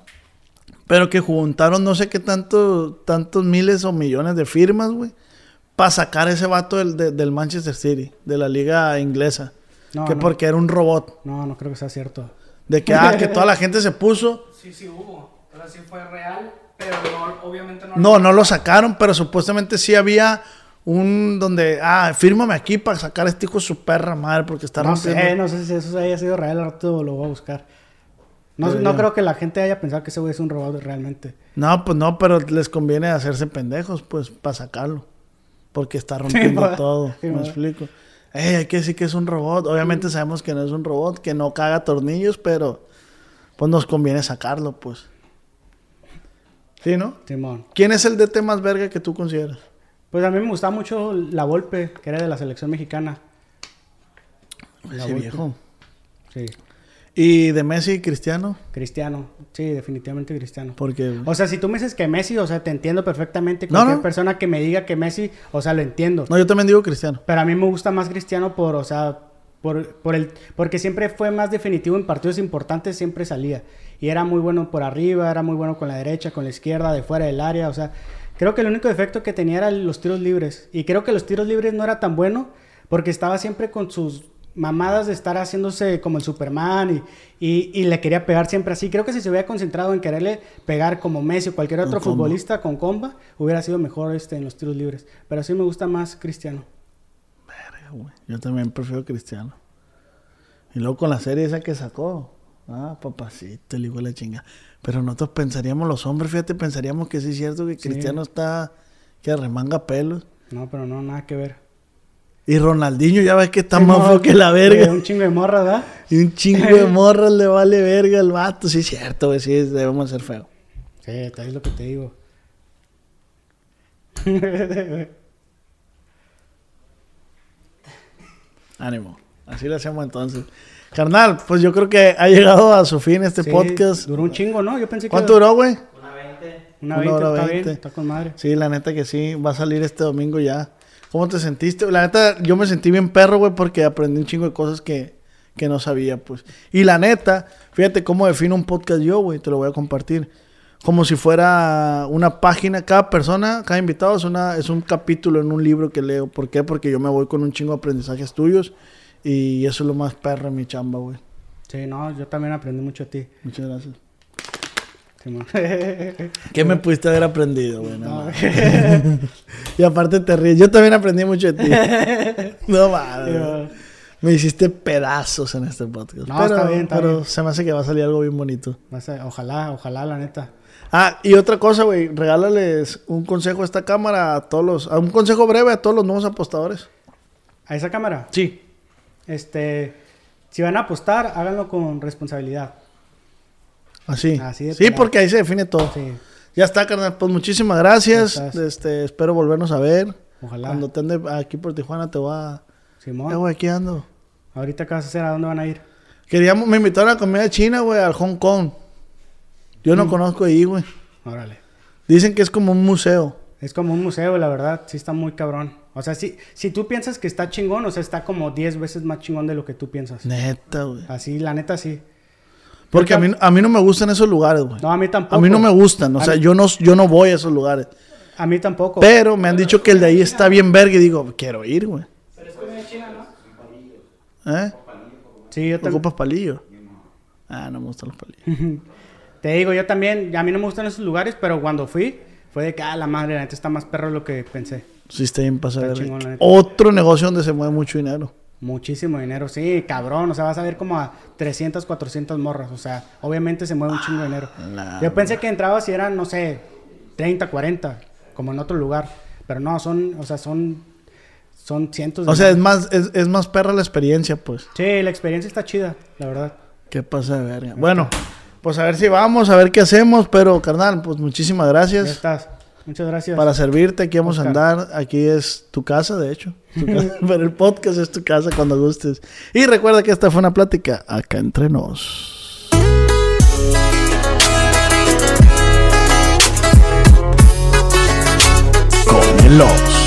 pero que juntaron no sé qué tanto, tantos miles o millones de firmas, güey, para sacar ese vato del, de- del Manchester City, de la liga inglesa. No, que no. porque era un robot. No, no creo que sea cierto. De que, ah, que toda la gente se puso. Sí, sí hubo. Pero sí fue real. Pero no, obviamente no. No, no lo sacaron, pero supuestamente sí había un donde, ah, fírmame aquí para sacar a este hijo de su perra madre porque está No rompiendo. sé, no sé si eso haya sido real, al rato lo voy a buscar. No, no creo que la gente haya pensado que ese güey es un robot realmente. No, pues no, pero les conviene hacerse pendejos, pues, para sacarlo. Porque está rompiendo va. todo. Sí, me va. explico. Ey, hay que decir que es un robot. Obviamente sabemos que no es un robot, que no caga tornillos, pero pues nos conviene sacarlo, pues. ¿Sí, no? Simón. ¿Quién es el DT más verga que tú consideras? Pues a mí me gustaba mucho la Volpe, que era de la selección mexicana. La Ese Volpe. viejo. Sí. ¿Y de Messi y Cristiano? Cristiano. Sí, definitivamente Cristiano. Porque? O sea, si tú me dices que Messi, o sea, te entiendo perfectamente. Cualquier no. persona que me diga que Messi, o sea, lo entiendo. No, yo también digo Cristiano. Pero a mí me gusta más Cristiano por, o sea, por, por el, porque siempre fue más definitivo en partidos importantes, siempre salía. Y era muy bueno por arriba, era muy bueno con la derecha, con la izquierda, de fuera del área. O sea, creo que el único defecto que tenía era los tiros libres. Y creo que los tiros libres no era tan bueno porque estaba siempre con sus mamadas de estar haciéndose como el Superman y, y, y le quería pegar siempre así. Creo que si se hubiera concentrado en quererle pegar como Messi o cualquier Con otro comba. futbolista con comba, hubiera sido mejor este, en los tiros libres. Pero sí me gusta más Cristiano. Verga, güey. Yo también prefiero Cristiano. Y luego con la serie esa que sacó. Ah, papacito, el hijo de la chinga. Pero nosotros pensaríamos, los hombres, fíjate, pensaríamos que sí es cierto que Sí. Cristiano está que remanga pelos. No, pero no, nada que ver. Y Ronaldinho ya ves que está Sí, más feo que la eh, verga. un chingo de morras, ¿verdad? Y un chingo de morras le vale verga al vato. Sí es cierto, güey, sí, debemos ser feo. Sí, es lo que te digo. Ánimo. Así lo hacemos entonces. Carnal, pues yo creo que ha llegado a su fin este Sí, podcast. Duró un chingo, ¿no? Yo pensé que... ¿Cuánto duró, güey? Una Una 20, hora está 20. bien, está con madre. Sí, la neta que sí, va a salir este domingo ya. ¿Cómo te sentiste? La neta, yo me sentí bien perro, güey, porque aprendí un chingo de cosas que, que no sabía, pues. Y la neta, fíjate cómo defino un podcast yo, güey, te lo voy a compartir. Como si fuera una página, cada persona, cada invitado es, una, es un capítulo en un libro que leo. ¿Por qué? Porque yo me voy con un chingo de aprendizajes tuyos y eso es lo más perro en mi chamba, güey. Sí, no, yo también aprendí mucho de ti. Muchas gracias. ¿Qué me pudiste haber aprendido, güey? No No, mames. y aparte te ríes. Yo también aprendí mucho de ti. no mames. Me hiciste pedazos en este podcast. No, pero, está bien, está pero bien. se me hace que va a salir algo bien bonito. ojalá, ojalá, la neta. Ah, y otra cosa, güey. Regálales un consejo a esta cámara a todos los... A un consejo breve a todos los nuevos apostadores. ¿A esa cámara? Sí. Este... Si van a apostar, háganlo con responsabilidad. Así. Así de sí, porque ahí se define todo. Sí, Ya está, carnal. Pues muchísimas gracias. Este, espero volvernos a ver. ojalá. Cuando te ande aquí por Tijuana te voy a... Simón, Eh, güey, aquí ando. ahorita qué vas a hacer, ¿a dónde van a ir? Queríamos, me invitaron a comida china, güey, al Hong Kong. Yo Mm. no conozco ahí, güey. Órale. Dicen que es como un museo. Es como un museo, la verdad, sí está muy cabrón. O sea, si, si tú piensas que está chingón, o sea, está como 10 veces más chingón de lo que tú piensas. Neta, güey. Así, la neta, sí. Porque a mí, a mí no me gustan esos lugares, güey. No, a mí tampoco. a mí no me gustan. O A sea, mí- yo no, yo no voy a esos lugares. A mí tampoco. Pero me han dicho que el de ahí está bien verga y digo, quiero ir, güey. Pero es comida china, ¿no? ¿Eh? Sí, yo también. ¿Ocupas palillo? Ah, no me gustan los palillos. Te digo, yo también, a mí no me gustan esos lugares, pero cuando fui, fue de que, ah, la madre, la neta está más perro de lo que pensé. Sí, está bien pasado. Otro negocio donde se mueve mucho dinero. Muchísimo dinero, sí, cabrón. O sea, vas a ver como a 300, 400 morras. O sea, obviamente se mueve un chingo de dinero. la Yo pensé que entrabas y eran, no sé, 30, 40, como en otro lugar. Pero no, son, o sea, son, son cientos de O sea, es más, es, es más perra la experiencia, pues. Sí, la experiencia está chida, la verdad. ¿Qué pasa de verga? Bueno, pues a ver si vamos, a ver qué hacemos, pero carnal, pues muchísimas Ya gracias. estás. Muchas gracias. Para servirte, aquí vamos a andar. Aquí es tu casa, de hecho. Pero el podcast es tu casa cuando gustes. Y recuerda que esta fue una plática acá entre nos. Con el.